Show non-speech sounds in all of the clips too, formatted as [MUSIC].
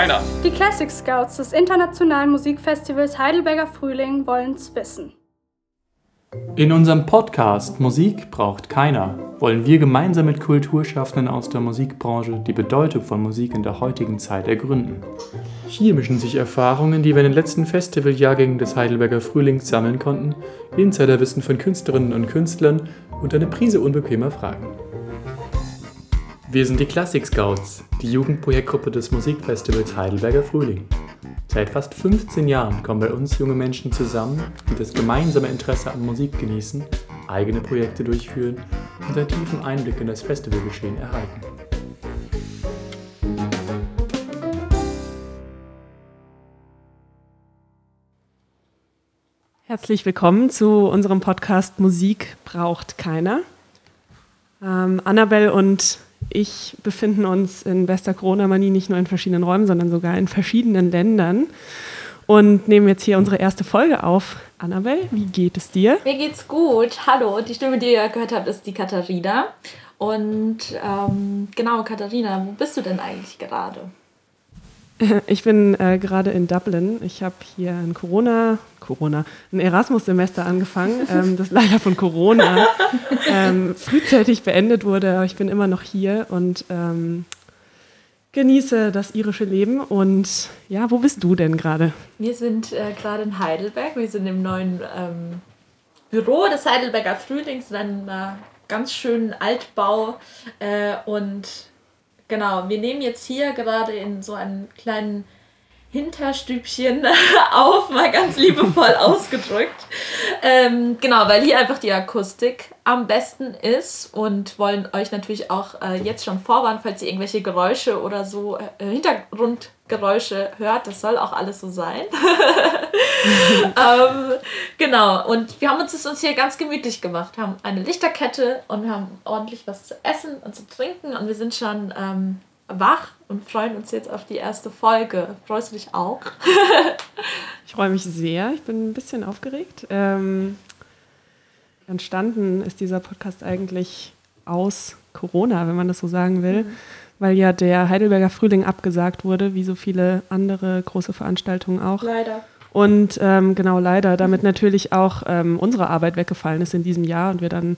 keiner. Die Classic Scouts des Internationalen Musikfestivals Heidelberger Frühling wollen's wissen. In unserem Podcast Musik braucht keiner wollen wir gemeinsam mit Kulturschaffenden aus der Musikbranche die Bedeutung von Musik in der heutigen Zeit ergründen. Hier mischen sich Erfahrungen, die wir in den letzten Festivaljahrgängen des Heidelberger Frühlings sammeln konnten, Insiderwissen von Künstlerinnen und Künstlern und eine Prise unbequemer Fragen. Wir sind die Classic Scouts, die Jugendprojektgruppe des Musikfestivals Heidelberger Frühling. Seit fast 15 Jahren kommen bei uns junge Menschen zusammen, die das gemeinsame Interesse an Musik genießen, eigene Projekte durchführen und einen tiefen Einblick in das Festivalgeschehen erhalten. Herzlich willkommen zu unserem Podcast Musik braucht keiner. Ähm, Annabelle und ich befinden uns in bester Corona-Manie nicht nur in verschiedenen Räumen, sondern sogar in verschiedenen Ländern und nehmen jetzt hier unsere erste Folge auf. Annabelle, wie geht es dir? Mir geht's gut. Hallo, die Stimme, die ihr gehört habt, ist die Katharina. Und ähm, genau, Katharina, wo bist du denn eigentlich gerade? [LAUGHS] Ich bin äh, gerade in Dublin. Ich habe hier ein Corona, Corona, ein Erasmus-Semester angefangen, [LAUGHS] ähm, das leider von Corona ähm, frühzeitig beendet wurde. Aber ich bin immer noch hier und ähm, genieße das irische Leben. Und ja, wo bist du denn gerade? Wir sind äh, gerade in Heidelberg. Wir sind im neuen ähm, Büro des Heidelberger Frühlings in einem äh, ganz schönen Altbau äh, und Genau, wir nehmen jetzt hier gerade in so einem kleinen Hinterstübchen [LAUGHS] auf, mal ganz [LAUGHS] liebevoll ausgedrückt. Ähm, genau, weil hier einfach die Akustik am besten ist und wollen euch natürlich auch äh, jetzt schon vorwarnen, falls ihr irgendwelche Geräusche oder so, äh, Hintergrundgeräusche hört. Das soll auch alles so sein. [LAUGHS] ähm, genau, und wir haben uns das uns hier ganz gemütlich gemacht. Wir haben eine Lichterkette und wir haben ordentlich was zu essen und zu trinken und wir sind schon ähm, wach und freuen uns jetzt auf die erste Folge. Freust du dich auch? [LAUGHS] ich freue mich sehr. Ich bin ein bisschen aufgeregt. Ähm, entstanden ist dieser Podcast eigentlich aus Corona, wenn man das so sagen will, mhm. Weil ja der Heidelberger Frühling abgesagt wurde, wie so viele andere große Veranstaltungen auch. Leider. Und ähm, genau leider, damit natürlich auch ähm, unsere Arbeit weggefallen ist in diesem Jahr und wir dann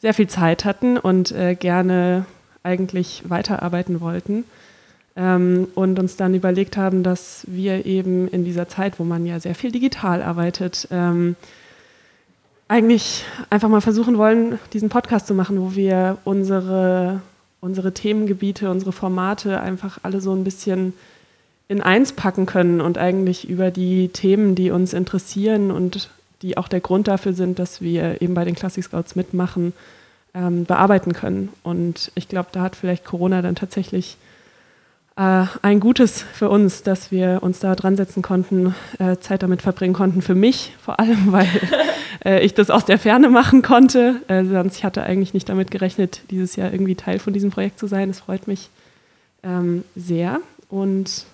sehr viel Zeit hatten und äh, gerne eigentlich weiterarbeiten wollten. Ähm, und uns dann überlegt haben, dass wir eben in dieser Zeit, wo man ja sehr viel digital arbeitet, ähm, eigentlich einfach mal versuchen wollen, diesen Podcast zu machen, wo wir unsere, unsere Themengebiete, unsere Formate einfach alle so ein bisschen in eins packen können und eigentlich über die Themen, die uns interessieren und die auch der Grund dafür sind, dass wir eben bei den Classic Scouts mitmachen, ähm, bearbeiten können. Und ich glaube, da hat vielleicht Corona dann tatsächlich äh, ein Gutes für uns, dass wir uns da dran setzen konnten, äh, Zeit damit verbringen konnten. Für mich vor allem, [LAUGHS] weil äh, ich das aus der Ferne machen konnte. Äh, sonst ich hatte eigentlich nicht damit gerechnet, dieses Jahr irgendwie Teil von diesem Projekt zu sein. Es freut mich ähm, sehr. Und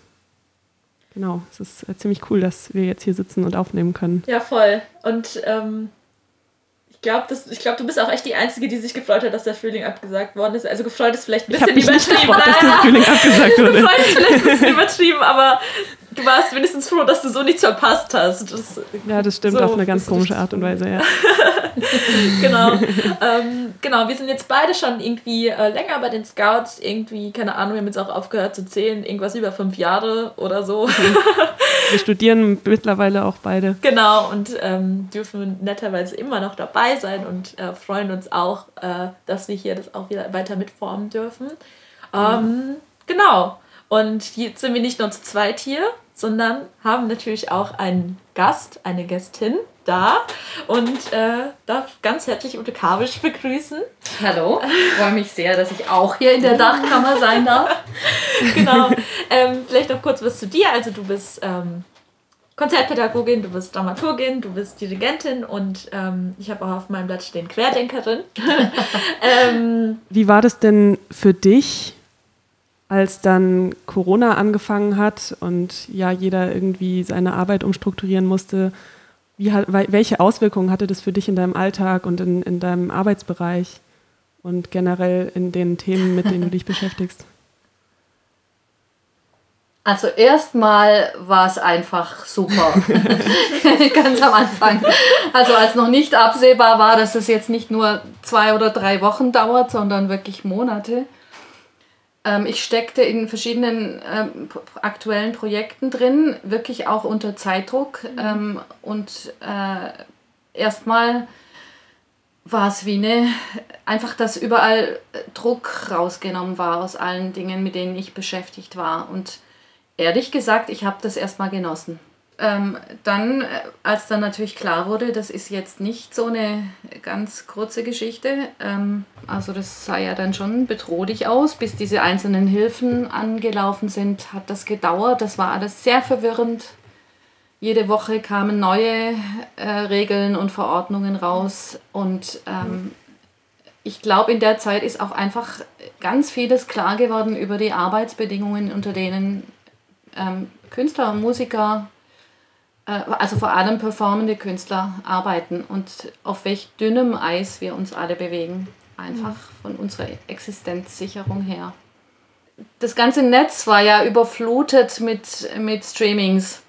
genau, es ist äh, ziemlich cool, dass wir jetzt hier sitzen und aufnehmen können. Ja, voll. Und ähm, ich glaube, glaub, du bist auch echt die Einzige, die sich gefreut hat, dass der Frühling abgesagt worden ist. Also gefreut ist vielleicht ein bisschen ich übertrieben. Gefreut, dass der Frühling abgesagt [LAUGHS] wurde. gefreut ist vielleicht ein bisschen übertrieben, aber du warst wenigstens froh, dass du so nichts verpasst hast. Das, ja, das stimmt so auf eine ganz komische Art und Weise, ja. [LAUGHS] genau. [LAUGHS] ähm, genau, wir sind jetzt beide schon irgendwie äh, länger bei den Scouts. Irgendwie, keine Ahnung, wir haben jetzt auch aufgehört zu zählen, irgendwas über fünf Jahre oder so. [LAUGHS] wir studieren mittlerweile auch beide. Genau, und ähm, dürfen netterweise immer noch dabei sein und äh, freuen uns auch, äh, dass wir hier das auch wieder weiter mitformen dürfen. Ähm, mhm. Genau. Und jetzt sind wir nicht nur zu zweit hier, sondern haben natürlich auch einen Gast, eine Gästin da und äh, darf ganz herzlich Ute Kabisch begrüßen. Hallo, ich freue mich sehr, dass ich auch hier in der [LAUGHS] Dachkammer sein darf. genau. Ähm, vielleicht noch kurz was zu dir. Also du bist ähm, Konzertpädagogin, du bist Dramaturgin, du bist Dirigentin und ähm, ich habe auch auf meinem Blatt stehen Querdenkerin. [LAUGHS] ähm, Wie war das denn für dich, als dann Corona angefangen hat und ja jeder irgendwie seine Arbeit umstrukturieren musste, wie, welche Auswirkungen hatte das für dich in deinem Alltag und in, in deinem Arbeitsbereich und generell in den Themen, mit denen du dich beschäftigst? Also erstmal war es einfach super. [LAUGHS] Ganz am Anfang. Also als noch nicht absehbar war, dass es jetzt nicht nur zwei oder drei Wochen dauert, sondern wirklich Monate. Ähm, ich steckte in verschiedenen ähm, aktuellen Projekten drin, wirklich auch unter Zeitdruck. Ähm, und äh, erstmal war es wie eine, einfach, dass überall Druck rausgenommen war aus allen Dingen, mit denen ich beschäftigt war. Und ehrlich gesagt, ich habe das erstmal genossen. Ähm, dann, äh, als dann natürlich klar wurde, das ist jetzt nicht so eine ganz kurze Geschichte, ähm, also das sah ja dann schon bedrohlich aus, bis diese einzelnen Hilfen angelaufen sind, hat das gedauert, das war alles sehr verwirrend. Jede Woche kamen neue äh, Regeln und Verordnungen raus und ähm, ich glaube, in der Zeit ist auch einfach ganz vieles klar geworden über die Arbeitsbedingungen, unter denen ähm, Künstler und Musiker, also vor allem performende Künstler, arbeiten und auf welch dünnem Eis wir uns alle bewegen, einfach von unserer Existenzsicherung her. Das ganze Netz war ja überflutet mit, mit Streamings.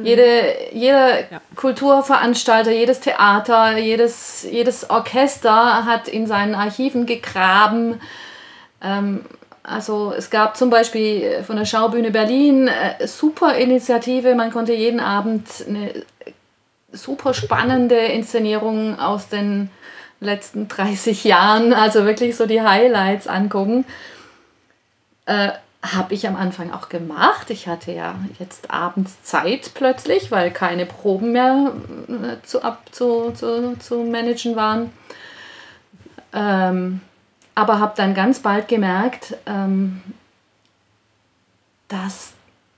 Jede, jeder Ja. Kulturveranstalter, jedes Theater, jedes, jedes Orchester hat in seinen Archiven gegraben. Ähm, also es gab zum Beispiel von der Schaubühne Berlin äh, super Initiative. Man konnte jeden Abend eine super spannende Inszenierung aus den letzten [LAUGHS] 30 Jahren, also wirklich so die Highlights angucken. Äh, habe ich am Anfang auch gemacht. Ich hatte ja jetzt abends Zeit plötzlich, weil keine Proben mehr äh, zu, ab, zu, zu, zu managen waren. Ähm, aber habe dann ganz bald gemerkt, ähm, dass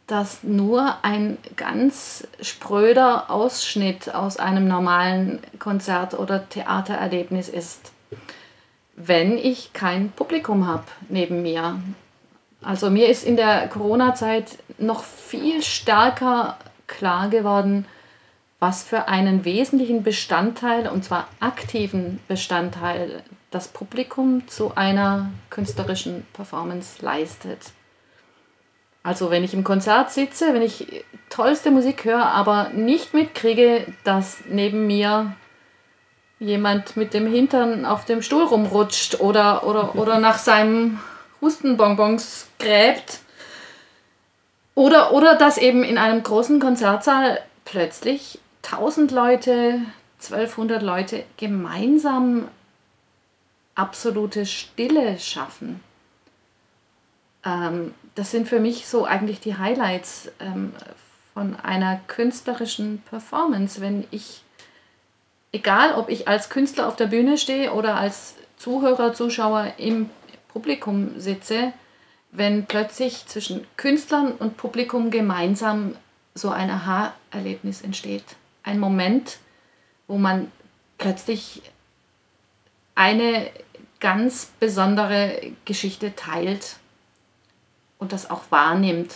das nur ein ganz spröder Ausschnitt aus einem normalen Konzert- oder Theatererlebnis ist, wenn ich kein Publikum habe neben mir. Also mir ist in der Corona-Zeit noch viel stärker klar geworden, was für einen wesentlichen Bestandteil, und zwar aktiven Bestandteil, das Publikum zu einer künstlerischen Performance leistet. Also wenn ich im Konzert sitze, wenn ich tollste Musik höre, aber nicht mitkriege, dass neben mir jemand mit dem Hintern auf dem Stuhl rumrutscht oder, oder, oder nach seinem Hustenbonbons gräbt. Oder, oder dass eben in einem großen Konzertsaal plötzlich 1000 Leute, 1200 Leute gemeinsam absolute Stille schaffen. Ähm, das sind für mich so eigentlich die Highlights ähm, von einer künstlerischen Performance, wenn ich, egal ob ich als Künstler auf der Bühne stehe oder als Zuhörer, Zuschauer im Publikum sitze, wenn plötzlich zwischen Künstlern und Publikum gemeinsam so ein Aha-Erlebnis entsteht. Ein Moment, wo man plötzlich eine ganz besondere Geschichte teilt und das auch wahrnimmt.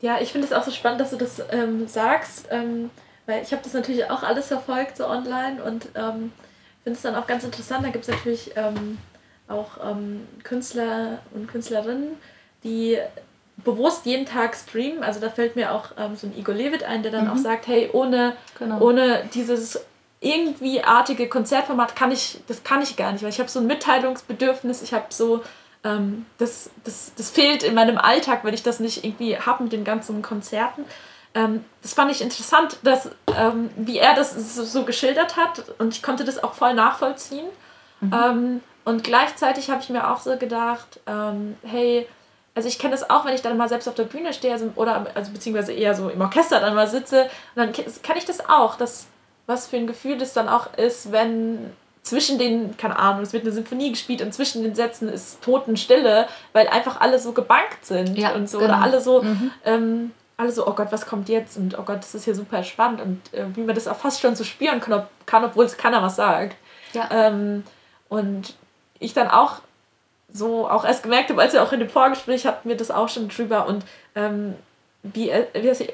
Ja, ich finde es auch so spannend, dass du das ähm, sagst, ähm, weil ich habe das natürlich auch alles verfolgt, so online und ähm, finde es dann auch ganz interessant. Da gibt es natürlich ähm, auch ähm, Künstler und Künstlerinnen, die bewusst jeden Tag streamen. Also da fällt mir auch ähm, so ein Igor Levit ein, der dann auch sagt, hey, ohne, Genau. ohne dieses irgendwie artige Konzertformat kann ich, das kann ich gar nicht, weil ich habe so ein Mitteilungsbedürfnis, ich habe so, ähm, das, das, das fehlt in meinem Alltag, weil ich das nicht irgendwie habe mit den ganzen Konzerten. Ähm, das fand ich interessant, dass, ähm, wie er das so, so geschildert hat und ich konnte das auch voll nachvollziehen. Ähm, und gleichzeitig habe ich mir auch so gedacht, ähm, hey, also ich kenne das auch, wenn ich dann mal selbst auf der Bühne stehe, also, oder also beziehungsweise eher so im Orchester dann mal sitze, dann kenne ich das auch, dass was für ein Gefühl das dann auch ist, wenn zwischen den, keine Ahnung, es wird eine Symphonie gespielt und zwischen den Sätzen ist Totenstille, weil einfach alle so gebankt sind Ja, und so. genau. Oder alle so, ähm, alle so, oh Gott, was kommt jetzt? Und oh Gott, das ist hier super spannend. Und äh, wie man das auch fast schon so spüren kann, ob, kann obwohl es keiner was sagt. Ja. Ähm, und ich dann auch so auch erst gemerkt habe, als wir auch in dem Vorgespräch hatten wir das auch schon drüber und ähm, wie, äh,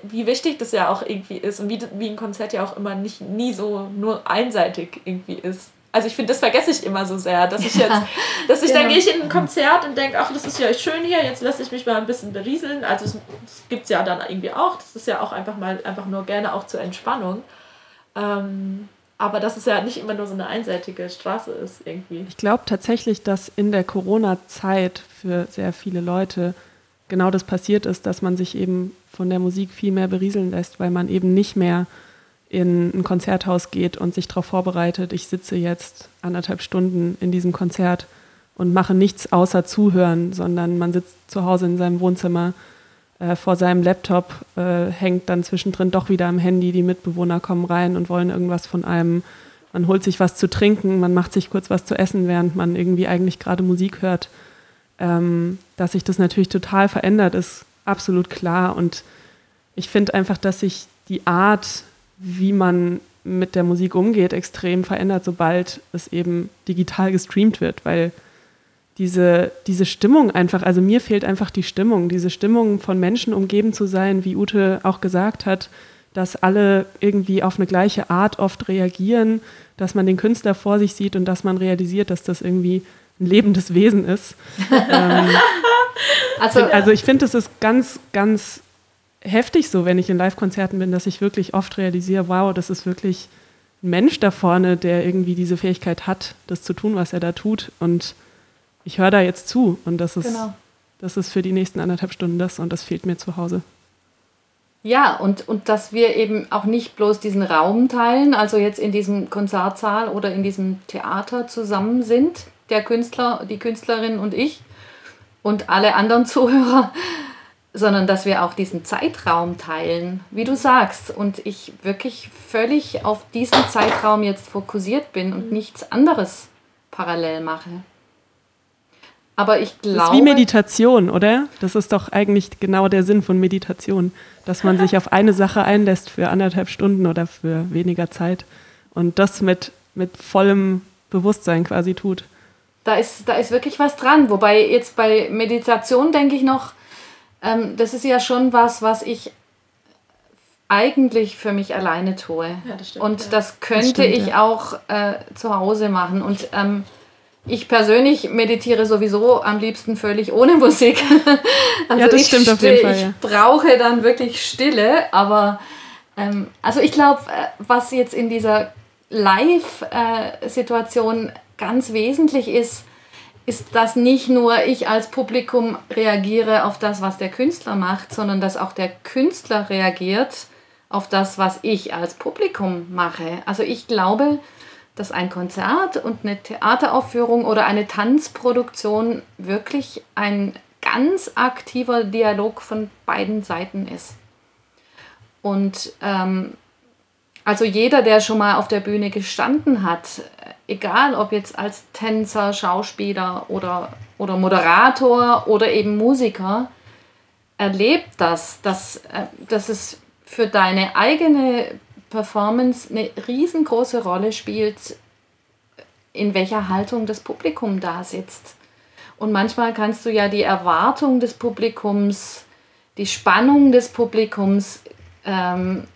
wie, wichtig das ja auch irgendwie ist und wie, wie ein Konzert ja auch immer nicht nie so nur einseitig irgendwie ist. also ich finde, das vergesse ich immer so sehr, dass ich jetzt, dass ich, ja. dann gehe ich in ein Konzert und denke, ach, das ist ja schön hier, jetzt lasse ich mich mal ein bisschen berieseln. Also es, es gibt es ja dann irgendwie auch, das ist ja auch einfach mal, einfach nur gerne auch zur Entspannung. Ähm, aber dass es ja nicht immer nur so eine einseitige Straße ist irgendwie. Ich glaube tatsächlich, dass in der Corona-Zeit für sehr viele Leute genau das passiert ist, dass man sich eben von der Musik viel mehr berieseln lässt, weil man eben nicht mehr in ein Konzerthaus geht und sich darauf vorbereitet, ich sitze jetzt anderthalb Stunden in diesem Konzert und mache nichts außer zuhören, sondern man sitzt zu Hause in seinem Wohnzimmer äh, vor seinem Laptop, äh, hängt dann zwischendrin doch wieder am Handy, die Mitbewohner kommen rein und wollen irgendwas von einem. Man holt sich was zu trinken, man macht sich kurz was zu essen, während man irgendwie eigentlich gerade Musik hört. Ähm, dass sich das natürlich total verändert, ist absolut klar. Und ich finde einfach, dass sich die Art, wie man mit der Musik umgeht, extrem verändert, sobald es eben digital gestreamt wird, weil diese, diese Stimmung einfach, also mir fehlt einfach die Stimmung, diese Stimmung von Menschen umgeben zu sein, wie Ute auch gesagt hat, dass alle irgendwie auf eine gleiche Art oft reagieren, dass man den Künstler vor sich sieht und dass man realisiert, dass das irgendwie ein lebendes Wesen ist. [LAUGHS] ähm, also, also ich finde, es ist ganz, ganz heftig so, wenn ich in Live-Konzerten bin, dass ich wirklich oft realisiere, wow, das ist wirklich ein Mensch da vorne, der irgendwie diese Fähigkeit hat, das zu tun, was er da tut. Und ich höre da jetzt zu. Und das ist, genau. das ist für die nächsten anderthalb Stunden das und das fehlt mir zu Hause. Ja, und, und dass wir eben auch nicht bloß diesen Raum teilen, also jetzt in diesem Konzertsaal oder in diesem Theater zusammen sind, der Künstler, die Künstlerin und ich und alle anderen [LAUGHS] Zuhörer, sondern dass wir auch diesen Zeitraum teilen, wie du sagst, und ich wirklich völlig auf diesen Zeitraum jetzt fokussiert bin und nichts anderes parallel mache. Aber ich glaube. Das ist wie Meditation, oder? Das ist doch eigentlich genau der Sinn von Meditation, dass man sich auf eine Sache einlässt für anderthalb Stunden oder für weniger Zeit und das mit, mit vollem Bewusstsein quasi tut. Da ist, da ist wirklich was dran. Wobei jetzt bei Meditation denke ich noch, ähm, das ist ja schon was, was ich eigentlich für mich alleine tue. Ja, das stimmt, und ja. das könnte das stimmt, ich ja. auch äh, zu Hause machen. Und ähm, ich persönlich meditiere sowieso am liebsten völlig ohne Musik. [LAUGHS] also ja, das stimmt auf jeden Fall. Ich brauche dann wirklich Stille, aber ähm, also ich glaube, äh, was jetzt in dieser Live-Situation äh, ganz wesentlich ist, ist, dass nicht nur ich als Publikum reagiere auf das, was der Künstler macht, sondern dass auch der Künstler reagiert auf das, was ich als Publikum mache. Also ich glaube, dass ein Konzert und eine Theateraufführung oder eine Tanzproduktion wirklich ein ganz aktiver Dialog von beiden Seiten ist. Und ähm, also jeder, der schon mal auf der Bühne gestanden hat, egal ob jetzt als Tänzer, Schauspieler oder, oder Moderator oder eben Musiker, erlebt das, dass, äh, dass es für deine eigene Performance eine riesengroße Rolle spielt, in welcher Haltung das Publikum da sitzt. Und manchmal kannst du ja die Erwartung des Publikums, die Spannung des Publikums ähm,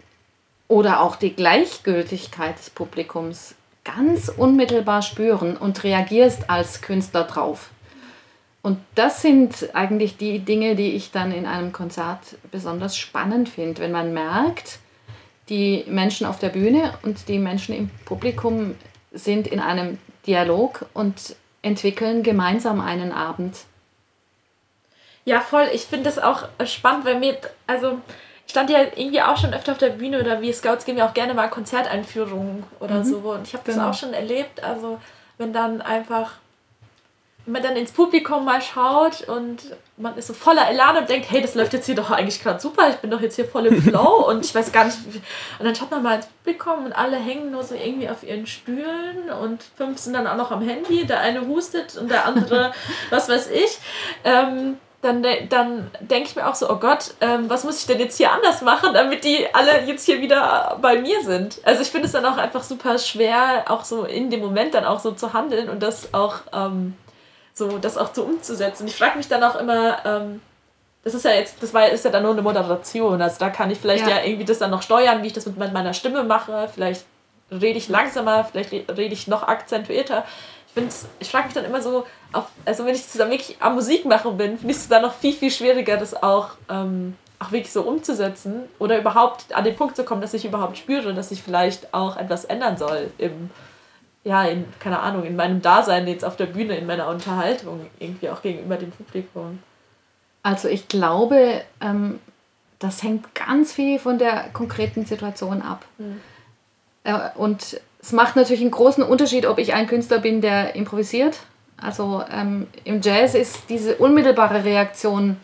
oder auch die Gleichgültigkeit des Publikums ganz unmittelbar spüren und reagierst als Künstler drauf. Und das sind eigentlich die Dinge, die ich dann in einem Konzert besonders spannend finde, wenn man merkt, die Menschen auf der Bühne und die Menschen im Publikum sind in einem Dialog und entwickeln gemeinsam einen Abend. Ja, voll. Ich finde das auch spannend, weil mir, also stand ja irgendwie auch schon öfter auf der Bühne oder wir Scouts geben ja auch gerne mal Konzerteinführungen oder mhm. so. Und ich habe das genau. auch schon erlebt. Also wenn dann einfach, wenn man dann ins Publikum mal schaut und man ist so voller Elan und denkt, hey, das läuft jetzt hier doch eigentlich gerade super, ich bin doch jetzt hier voll im [LAUGHS] Flow und ich weiß gar nicht. Wie, und dann schaut man mal ins Publikum und alle hängen nur so irgendwie auf ihren Stühlen und fünf sind dann auch noch am Handy. Der eine hustet und der andere, [LAUGHS] was weiß ich. Ähm, dann, dann denke ich mir auch so, oh Gott, ähm, was muss ich denn jetzt hier anders machen, damit die alle jetzt hier wieder bei mir sind? Also ich finde es dann auch einfach super schwer, auch so in dem Moment dann auch so zu handeln und das auch ähm, so das auch so umzusetzen. Ich frage mich dann auch immer, ähm, das ist ja jetzt, das war, ist ja dann nur eine Moderation. Also da kann ich vielleicht ja. ja irgendwie das dann noch steuern, wie ich das mit meiner Stimme mache. Vielleicht rede ich langsamer, vielleicht rede ich noch akzentuierter. Ich, ich frage mich dann immer so, auch, also wenn ich zusammen wirklich am Musik machen bin, finde ich es dann noch viel, viel schwieriger, das auch, ähm, auch wirklich so umzusetzen oder überhaupt an den Punkt zu kommen, dass ich überhaupt spüre, dass ich vielleicht auch etwas ändern soll im, ja, in, keine Ahnung, in meinem Dasein jetzt auf der Bühne, in meiner Unterhaltung, irgendwie auch gegenüber dem Publikum. Also ich glaube, ähm, das hängt ganz viel von der konkreten Situation ab. Mhm. Äh, und es macht natürlich einen großen Unterschied, ob ich ein Künstler bin, der improvisiert. Also ähm, im Jazz ist diese unmittelbare Reaktion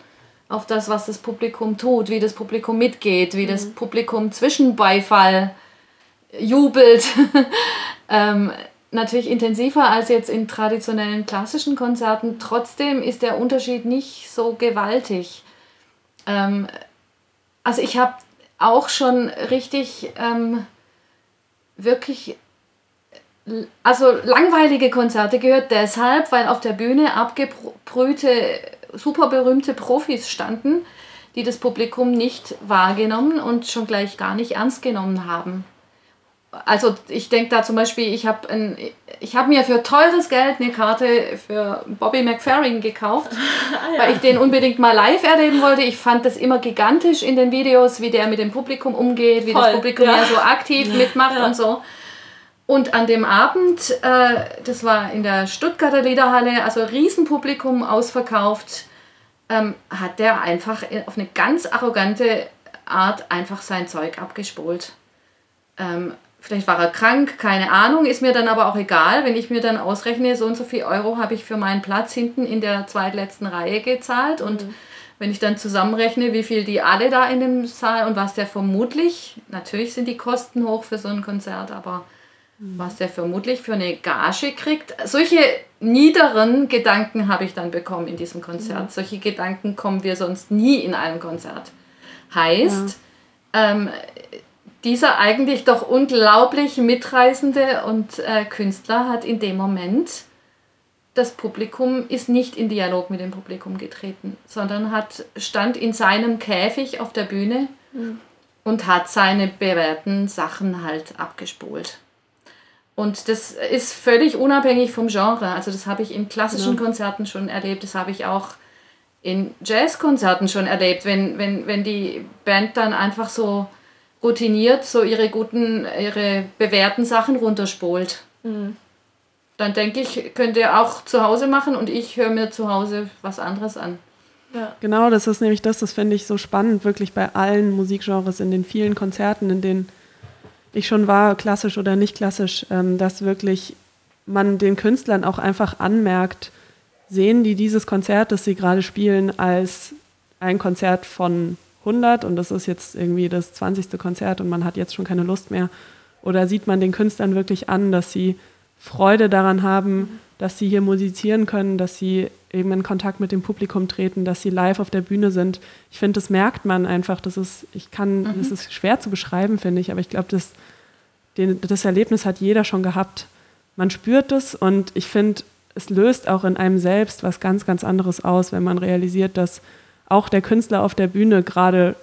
auf das, was das Publikum tut, wie das Publikum mitgeht, wie mhm. das Publikum Zwischenbeifall jubelt, [LAUGHS] ähm, natürlich intensiver als jetzt in traditionellen klassischen Konzerten. Trotzdem ist der Unterschied nicht so gewaltig. Ähm, also ich habe auch schon richtig ähm, wirklich also langweilige Konzerte gehört deshalb, weil auf der Bühne abgebrühte, super berühmte Profis standen, die das Publikum nicht wahrgenommen und schon gleich gar nicht ernst genommen haben also ich denke da zum Beispiel, ich habe hab mir für teures Geld eine Karte für Bobby McFerrin gekauft, [LAUGHS] ah, ja. weil ich den unbedingt mal live erleben wollte. Ich fand das immer gigantisch in den Videos, wie der mit dem Publikum umgeht, wie Voll, das Publikum ja, ja so aktiv ja. mitmacht und so. Und an dem Abend, äh, das war in der Stuttgarter Liederhalle, also Riesenpublikum ausverkauft, ähm, hat der einfach auf eine ganz arrogante Art einfach sein Zeug abgespult. Ähm, Vielleicht war er krank, keine Ahnung, ist mir dann aber auch egal, wenn ich mir dann ausrechne, so und so viel Euro habe ich für meinen Platz hinten in der zweitletzten Reihe gezahlt und mhm. wenn ich dann zusammenrechne, wie viel die alle da in dem Saal und was der vermutlich, natürlich sind die Kosten hoch für so ein Konzert, aber. Was der vermutlich für eine Gage kriegt, solche niederen Gedanken habe ich dann bekommen in diesem Konzert. Mhm. Solche Gedanken kommen wir sonst nie in einem Konzert. Heißt, ja. ähm, dieser eigentlich doch unglaublich mitreißende und äh, Künstler hat in dem Moment das Publikum ist nicht in Dialog mit dem Publikum getreten, sondern hat stand in seinem Käfig auf der Bühne mhm. und hat seine bewährten Sachen halt abgespult. Und das ist völlig unabhängig vom Genre. Also das habe ich in klassischen ja. Konzerten schon erlebt, das habe ich auch in Jazzkonzerten schon erlebt, wenn, wenn, wenn die Band dann einfach so routiniert so ihre guten, ihre bewährten Sachen runterspult. Mhm. Dann denke ich, könnt ihr auch zu Hause machen und ich höre mir zu Hause was anderes an. Ja. Genau, das ist nämlich das, das finde ich so spannend, wirklich bei allen Musikgenres, in den vielen Konzerten, in denen ich schon war, klassisch oder nicht klassisch, ähm, dass wirklich man den Künstlern auch einfach anmerkt, sehen die dieses Konzert, das sie gerade spielen, als ein Konzert von 100 und das ist jetzt irgendwie das 20. Konzert und man hat jetzt schon keine Lust mehr? Oder sieht man den Künstlern wirklich an, dass sie Freude daran haben, dass sie hier musizieren können, dass sie eben in Kontakt mit dem Publikum treten, dass sie live auf der Bühne sind. Ich finde, das merkt man einfach. Das ist, ich kann, mhm. das ist schwer zu beschreiben, finde ich, aber ich glaube, das, das Erlebnis hat jeder schon gehabt. Man spürt es und ich finde, es löst auch in einem selbst was ganz, ganz anderes aus, wenn man realisiert, dass auch der Künstler auf der Bühne gerade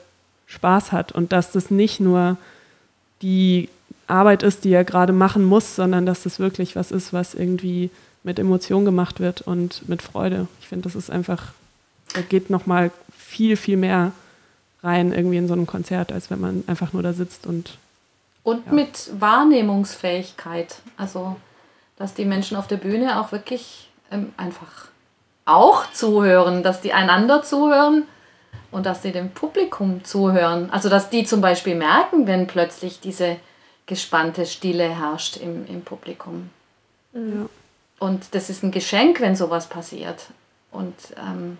Spaß hat und dass das nicht nur die Arbeit ist, die er gerade machen muss, sondern dass das wirklich was ist, was irgendwie mit Emotion gemacht wird und mit Freude. Ich finde, das ist einfach, da geht nochmal viel, viel mehr rein irgendwie in so einem Konzert, als wenn man einfach nur da sitzt und. Und ja. mit Wahrnehmungsfähigkeit. Also, dass die Menschen auf der Bühne auch wirklich ähm, einfach auch zuhören, dass die einander zuhören und dass sie dem Publikum zuhören. Also dass die zum Beispiel merken, wenn plötzlich diese gespannte Stille herrscht im, im Publikum. Ja. Und das ist ein Geschenk, wenn sowas passiert. Und, ähm,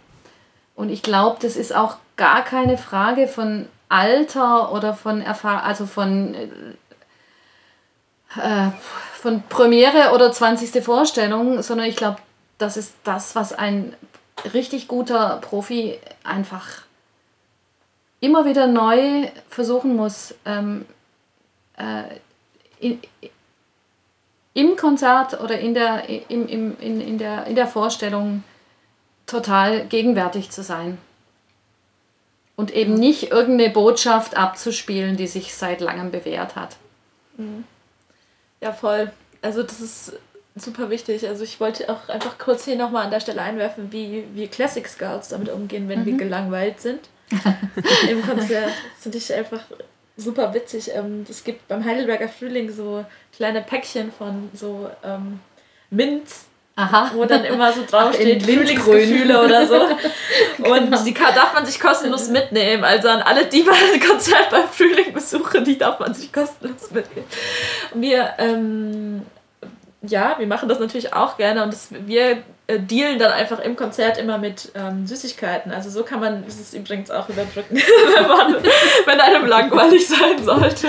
und ich glaube, das ist auch gar keine Frage von Alter oder von Erfahrung, also von, äh, von Premiere oder 20. Vorstellung, sondern ich glaube, das ist das, was ein richtig guter Profi einfach immer wieder neu versuchen muss, ähm, äh, in, im Konzert oder in der, im, im, in, in, der, in der Vorstellung total gegenwärtig zu sein. Und eben nicht irgendeine Botschaft abzuspielen, die sich seit langem bewährt hat. Mhm. Ja, voll. Also das ist super wichtig. Also ich wollte auch einfach kurz hier nochmal an der Stelle einwerfen, wie, wie Classic Scouts damit umgehen, wenn mhm. wir gelangweilt sind. [LAUGHS] Im Konzert. Das finde ich einfach super witzig. Ähm, es gibt beim Heidelberger Frühling so kleine Päckchen von so ähm, Minz. Aha. Wo dann immer so [LAUGHS] draufsteht, Frühlingsgefühle oder so. [LAUGHS] Und genau. die darf man sich kostenlos mitnehmen. Also an alle, die mal ein Konzert beim Frühling besuchen, die darf man sich kostenlos mitnehmen. Wir ähm, ja, wir machen das natürlich auch gerne und das, wir äh, dealen dann einfach im Konzert immer mit ähm, Süßigkeiten. Also so kann man es übrigens auch überbrücken, [LAUGHS] wenn, man, wenn einem langweilig sein sollte.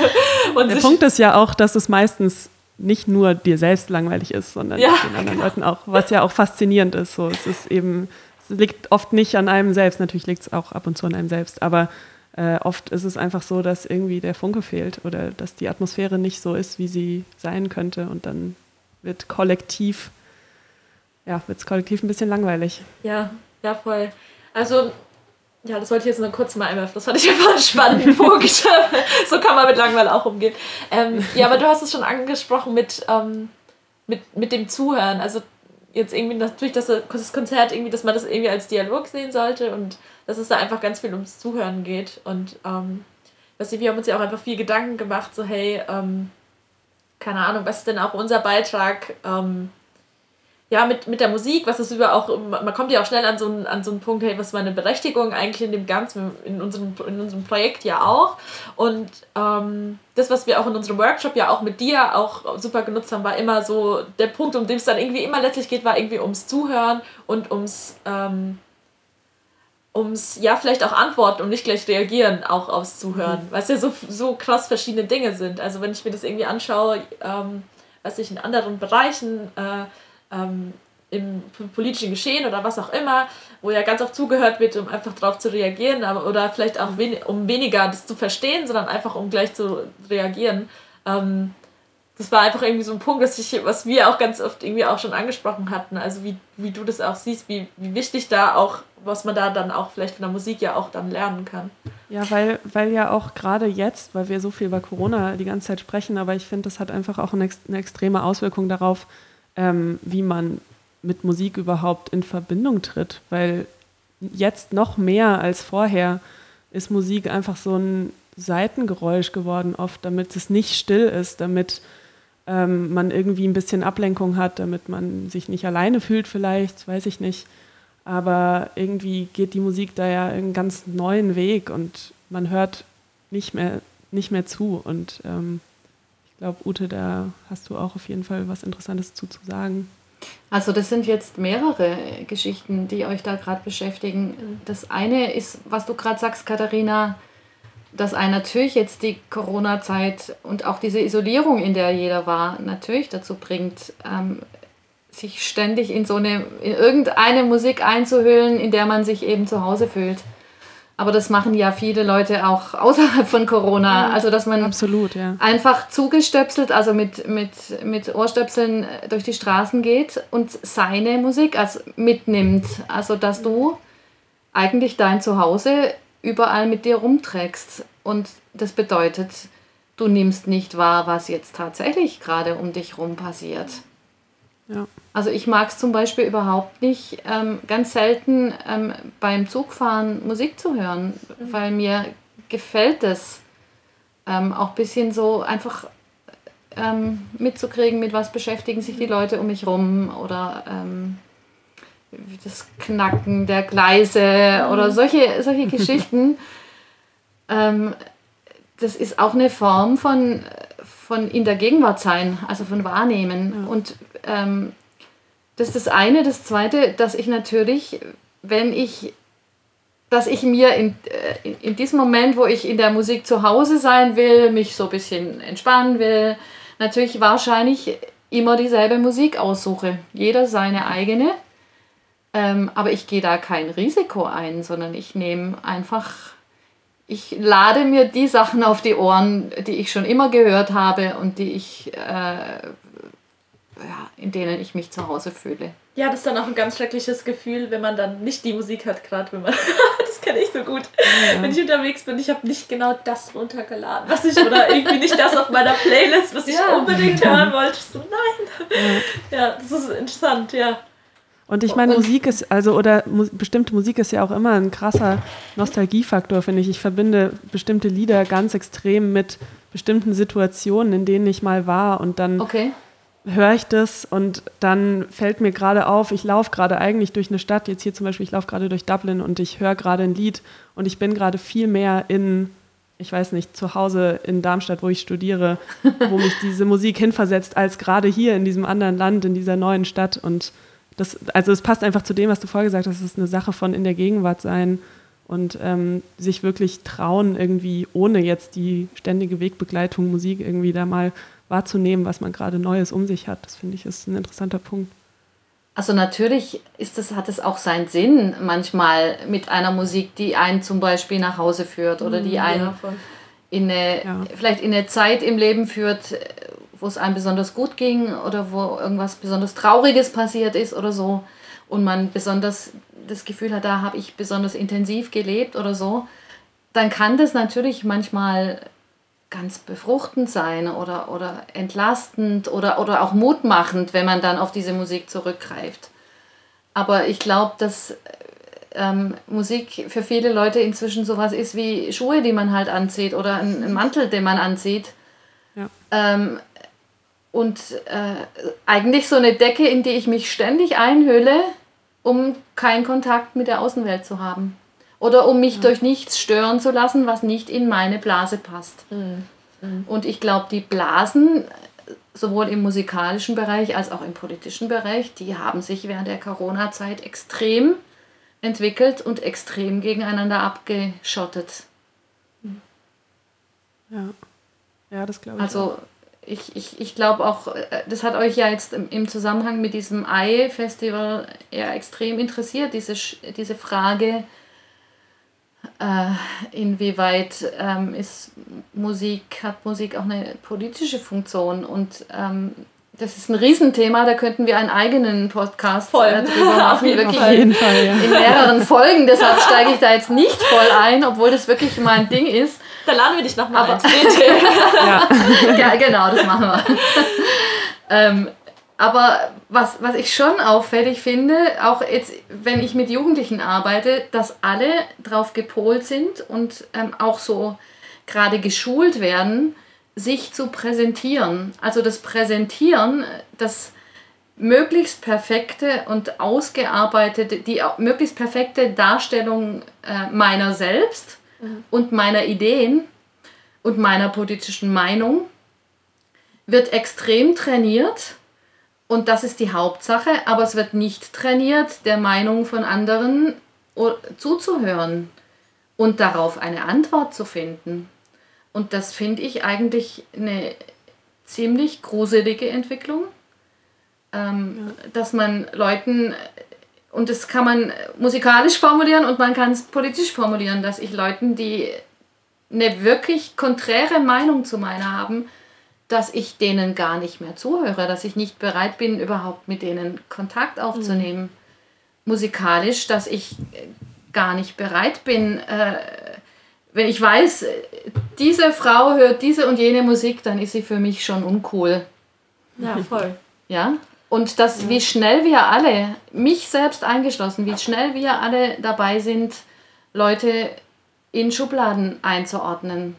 Und Der Punkt ist ja auch, dass es meistens nicht nur dir selbst langweilig ist, sondern ja, den anderen genau. Leuten auch, was ja auch faszinierend ist. So, es ist eben, es liegt oft nicht an einem selbst, natürlich liegt es auch ab und zu an einem selbst, aber äh, oft ist es einfach so, dass irgendwie der Funke fehlt oder dass die Atmosphäre nicht so ist, wie sie sein könnte und dann wird kollektiv, ja, wird es kollektiv ein bisschen langweilig. Ja, ja, voll. Also, ja, das wollte ich jetzt nur kurz mal einwerfen. Das fand ich [LAUGHS] einfach einen spannenden Punkt. so kann man mit Langweil auch umgehen. Ähm, ja, aber du hast es schon angesprochen mit, ähm, mit, mit dem Zuhören. Also jetzt irgendwie natürlich dass das Konzert irgendwie, dass man das irgendwie als Dialog sehen sollte und dass es da einfach ganz viel ums Zuhören geht. Und ähm, weißt du, wir haben uns ja auch einfach viel Gedanken gemacht, so hey, ähm, keine Ahnung, was ist denn auch unser Beitrag? Ähm, ja, mit, mit der Musik, was ist über auch, man kommt ja auch schnell an so einen, an so einen Punkt, hey, was ist meine Berechtigung eigentlich in dem Ganzen, in unserem, in unserem Projekt ja auch. Und ähm, das, was wir auch in unserem Workshop ja auch mit dir auch super genutzt haben, war immer so, der Punkt, um den es dann irgendwie immer letztlich geht, war irgendwie ums Zuhören und ums, ähm, ums, ja, vielleicht auch antworten und nicht gleich reagieren, auch aufs Zuhören. Mhm. Weil es ja so, so krass verschiedene Dinge sind. Also wenn ich mir das irgendwie anschaue, ähm, was ich in anderen Bereichen, äh, ähm, im politischen Geschehen oder was auch immer, wo ja ganz oft zugehört wird, um einfach darauf zu reagieren, aber, oder vielleicht auch wen, um weniger das zu verstehen, sondern einfach um gleich zu reagieren. Ähm, das war einfach irgendwie so ein Punkt, dass ich, was wir auch ganz oft irgendwie auch schon angesprochen hatten, also wie, wie du das auch siehst, wie, wie wichtig da auch, was man da dann auch vielleicht von der Musik ja auch dann lernen kann. Ja, weil, weil ja auch gerade jetzt, weil wir so viel über Corona die ganze Zeit sprechen, aber ich finde, das hat einfach auch eine, eine extreme Auswirkung darauf, ähm, wie man mit Musik überhaupt in Verbindung tritt, weil jetzt noch mehr als vorher ist Musik einfach so ein Seitengeräusch geworden oft, damit es nicht still ist, damit ähm, man irgendwie ein bisschen Ablenkung hat, damit man sich nicht alleine fühlt vielleicht, weiß ich nicht. Aber irgendwie geht die Musik da ja einen ganz neuen Weg und man hört nicht mehr, nicht mehr zu. Und ähm, ich glaube, Ute, da hast du auch auf jeden Fall was Interessantes zu, zu sagen. Also das sind jetzt mehrere Geschichten, die euch da gerade beschäftigen. Das eine ist, was du gerade sagst, Katharina, dass ein natürlich jetzt die Corona-Zeit und auch diese Isolierung, in der jeder war, natürlich dazu bringt, ähm, sich ständig in so eine, in irgendeine Musik einzuhüllen, in der man sich eben zu Hause fühlt. Aber das machen ja viele Leute auch [LAUGHS] außerhalb von Corona. Also, dass man Absolut, ja. einfach zugestöpselt, also mit, mit, mit Ohrstöpseln durch die Straßen geht und seine Musik also mitnimmt. Also, dass du eigentlich dein Zuhause überall mit dir rumträgst. Und das bedeutet, du nimmst nicht wahr, was jetzt tatsächlich gerade um dich rum passiert. Ja. Also ich mag es zum Beispiel überhaupt nicht, ähm, ganz selten ähm, beim Zugfahren Musik zu hören, mhm. weil mir gefällt es ähm, auch ein bisschen so einfach ähm, mitzukriegen, mit was beschäftigen sich die mhm. Leute um mich rum oder ähm, das Knacken der Gleise mhm. oder solche, solche Geschichten. [LAUGHS] Ähm, das ist auch eine Form von, von in der Gegenwart sein, also von Wahrnehmen. Ja. Und ähm, das ist das eine. Das zweite, dass ich natürlich, wenn ich, dass ich mir in, äh, in diesem Moment, wo ich in der Musik zu Hause sein will, mich so ein bisschen entspannen will, natürlich wahrscheinlich immer dieselbe Musik aussuche. Jeder seine eigene. Ähm, aber ich gehe da kein Risiko ein, sondern ich nehme einfach, ich lade mir die Sachen auf die Ohren, die ich schon immer gehört habe und die ich, äh, ja, in denen ich mich zu Hause fühle. Ja, das ist dann auch ein ganz schreckliches Gefühl, wenn man dann nicht die Musik hat, gerade wenn man. [LAUGHS] das kenne ich so gut. Ja. Wenn ich unterwegs bin, ich habe nicht genau das runtergeladen, was ich oder irgendwie nicht das auf meiner Playlist, was ich ja. unbedingt hören wollte. So, nein. Ja. ja, das ist interessant, ja. Und ich meine, Musik ist, also, oder mu bestimmte Musik ist ja auch immer ein krasser Nostalgiefaktor, finde ich. Ich verbinde bestimmte Lieder ganz extrem mit bestimmten Situationen, in denen ich mal war und dann okay. höre ich das und dann fällt mir gerade auf, ich laufe gerade eigentlich durch eine Stadt, jetzt hier zum Beispiel, ich laufe gerade durch Dublin und ich höre gerade ein Lied und ich bin gerade viel mehr in, ich weiß nicht, zu Hause in Darmstadt, wo ich studiere, wo mich diese Musik hinversetzt, als gerade hier in diesem anderen Land, in dieser neuen Stadt und das, also es passt einfach zu dem, was du vorher gesagt hast, es ist eine Sache von in der Gegenwart sein und ähm, sich wirklich trauen, irgendwie ohne jetzt die ständige Wegbegleitung Musik irgendwie da mal wahrzunehmen, was man gerade Neues um sich hat. Das finde ich ist ein interessanter Punkt. Also natürlich ist das, hat es auch seinen Sinn, manchmal mit einer Musik, die einen zum Beispiel nach Hause führt oder die mhm, einen ja, in eine, ja. vielleicht in eine Zeit im Leben führt, wo es einem besonders gut ging oder wo irgendwas besonders Trauriges passiert ist oder so und man besonders das Gefühl hat, da habe ich besonders intensiv gelebt oder so, dann kann das natürlich manchmal ganz befruchtend sein oder, oder entlastend oder, oder auch mutmachend, wenn man dann auf diese Musik zurückgreift. Aber ich glaube, dass ähm, Musik für viele Leute inzwischen sowas ist wie Schuhe, die man halt anzieht oder ein, ein Mantel, den man anzieht. Ja. Ähm, und äh, eigentlich so eine Decke, in die ich mich ständig einhülle, um keinen Kontakt mit der Außenwelt zu haben. Oder um mich ja. durch nichts stören zu lassen, was nicht in meine Blase passt. Mhm. Mhm. Und ich glaube, die Blasen, sowohl im musikalischen Bereich als auch im politischen Bereich, die haben sich während der Corona-Zeit extrem entwickelt und extrem gegeneinander abgeschottet. Ja, ja das glaube ich. Also auch ich, ich, ich glaube auch, äh, das hat euch ja jetzt im Zusammenhang mit diesem Ei-Festival ja extrem interessiert, diese, diese Frage, äh, inwieweit ähm, ist Musik, hat Musik auch eine politische Funktion und ähm, das ist ein Riesenthema, da könnten wir einen eigenen Podcast voll. Äh, drüber machen, [LAUGHS] wirklich Auf jeden Fall, ja. in mehreren Folgen. Deshalb steige ich da jetzt nicht voll ein, obwohl das wirklich mein Ding ist. Da laden wir dich nochmal ein. [LAUGHS] ja. ja, genau, das machen wir. [LAUGHS] ähm, aber was, was ich schon auffällig finde, auch jetzt, wenn ich mit Jugendlichen arbeite, dass alle drauf gepolt sind und ähm, auch so gerade geschult werden, sich zu präsentieren. Also das Präsentieren, das möglichst perfekte und ausgearbeitete, die möglichst perfekte Darstellung äh, meiner selbst mhm. und meiner Ideen und meiner politischen Meinung wird extrem trainiert und das ist die Hauptsache, aber es wird nicht trainiert, der Meinung von anderen zuzuhören und darauf eine Antwort zu finden. Und das finde ich eigentlich eine ziemlich gruselige Entwicklung, ähm, ja. dass man Leuten, und das kann man musikalisch formulieren und man kann es politisch formulieren, dass ich Leuten, die eine wirklich konträre Meinung zu meiner haben, dass ich denen gar nicht mehr zuhöre, dass ich nicht bereit bin, überhaupt mit denen Kontakt aufzunehmen. Mhm. Musikalisch, dass ich gar nicht bereit bin, äh, wenn ich weiß, diese Frau hört diese und jene Musik, dann ist sie für mich schon uncool. Ja, voll. Ja, und das, ja. wie schnell wir alle, mich selbst eingeschlossen, wie schnell wir alle dabei sind, Leute in Schubladen einzuordnen.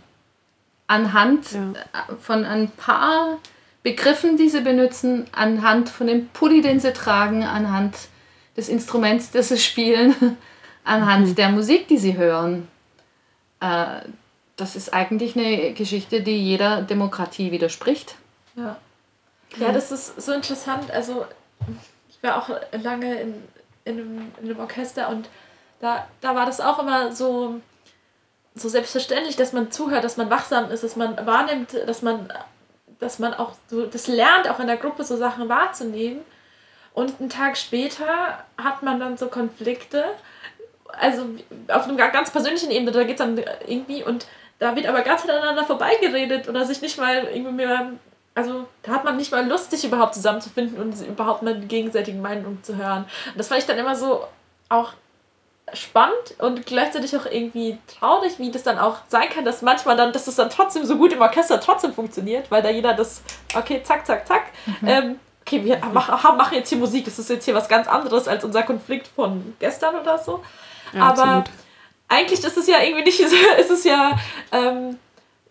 Anhand ja. von ein paar Begriffen, die sie benutzen, anhand von dem Pulli, den sie tragen, anhand des Instruments, das sie spielen, [LAUGHS] anhand mhm. der Musik, die sie hören äh, das ist eigentlich eine Geschichte, die jeder Demokratie widerspricht. Ja. Ja, das ist so interessant. Also, ich war auch lange in, in, einem, in einem Orchester und da, da war das auch immer so, so selbstverständlich, dass man zuhört, dass man wachsam ist, dass man wahrnimmt, dass man, dass man auch so das lernt, auch in der Gruppe so Sachen wahrzunehmen. Und einen Tag später hat man dann so Konflikte also auf einem ganz persönlichen Ebene, da geht es dann irgendwie und da wird aber ganz aneinander vorbeigeredet oder sich nicht mal irgendwie mehr, also da hat man nicht mal Lust, sich überhaupt zusammenzufinden und überhaupt mal die gegenseitigen Meinungen zu hören. Und das fand ich dann immer so auch spannend und gleichzeitig auch irgendwie traurig, wie das dann auch sein kann, dass manchmal dann, dass das dann trotzdem so gut im Orchester trotzdem funktioniert, weil da jeder das, okay, zack, zack, zack. Mhm. Ähm, okay, wir machen, machen jetzt hier Musik, das ist jetzt hier was ganz anderes als unser Konflikt von gestern oder so. Ja, Aber absolut. eigentlich ist es ja irgendwie nicht, [LAUGHS] ist es ja ähm,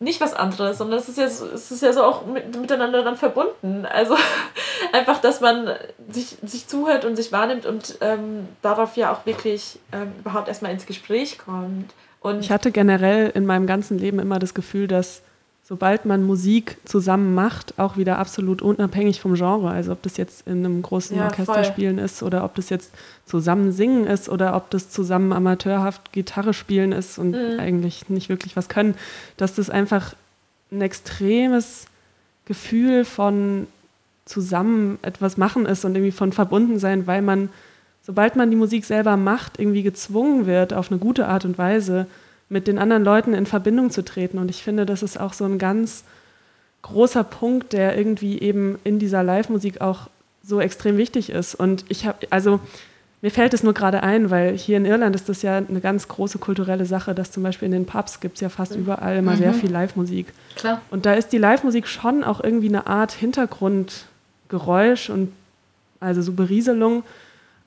nicht was anderes, sondern es ist ja so, es ist ja so auch mit, miteinander dann verbunden. Also [LAUGHS] einfach, dass man sich, sich zuhört und sich wahrnimmt und ähm, darauf ja auch wirklich ähm, überhaupt erstmal ins Gespräch kommt. Und ich hatte generell in meinem ganzen Leben immer das Gefühl, dass sobald man Musik zusammen macht, auch wieder absolut unabhängig vom Genre. Also ob das jetzt in einem großen ja, Orchester spielen ist oder ob das jetzt zusammen singen ist oder ob das zusammen amateurhaft Gitarre spielen ist und mhm. eigentlich nicht wirklich was können, dass das einfach ein extremes Gefühl von zusammen etwas machen ist und irgendwie von verbunden sein, weil man, sobald man die Musik selber macht, irgendwie gezwungen wird, auf eine gute Art und Weise mit den anderen Leuten in Verbindung zu treten. Und ich finde, das ist auch so ein ganz großer Punkt, der irgendwie eben in dieser Live-Musik auch so extrem wichtig ist. Und ich habe, also mir fällt es nur gerade ein, weil hier in Irland ist das ja eine ganz große kulturelle Sache, dass zum Beispiel in den Pubs gibt es ja fast überall immer mhm. sehr viel Live-Musik. Klar. Und da ist die Live-Musik schon auch irgendwie eine Art Hintergrundgeräusch und also so Berieselung,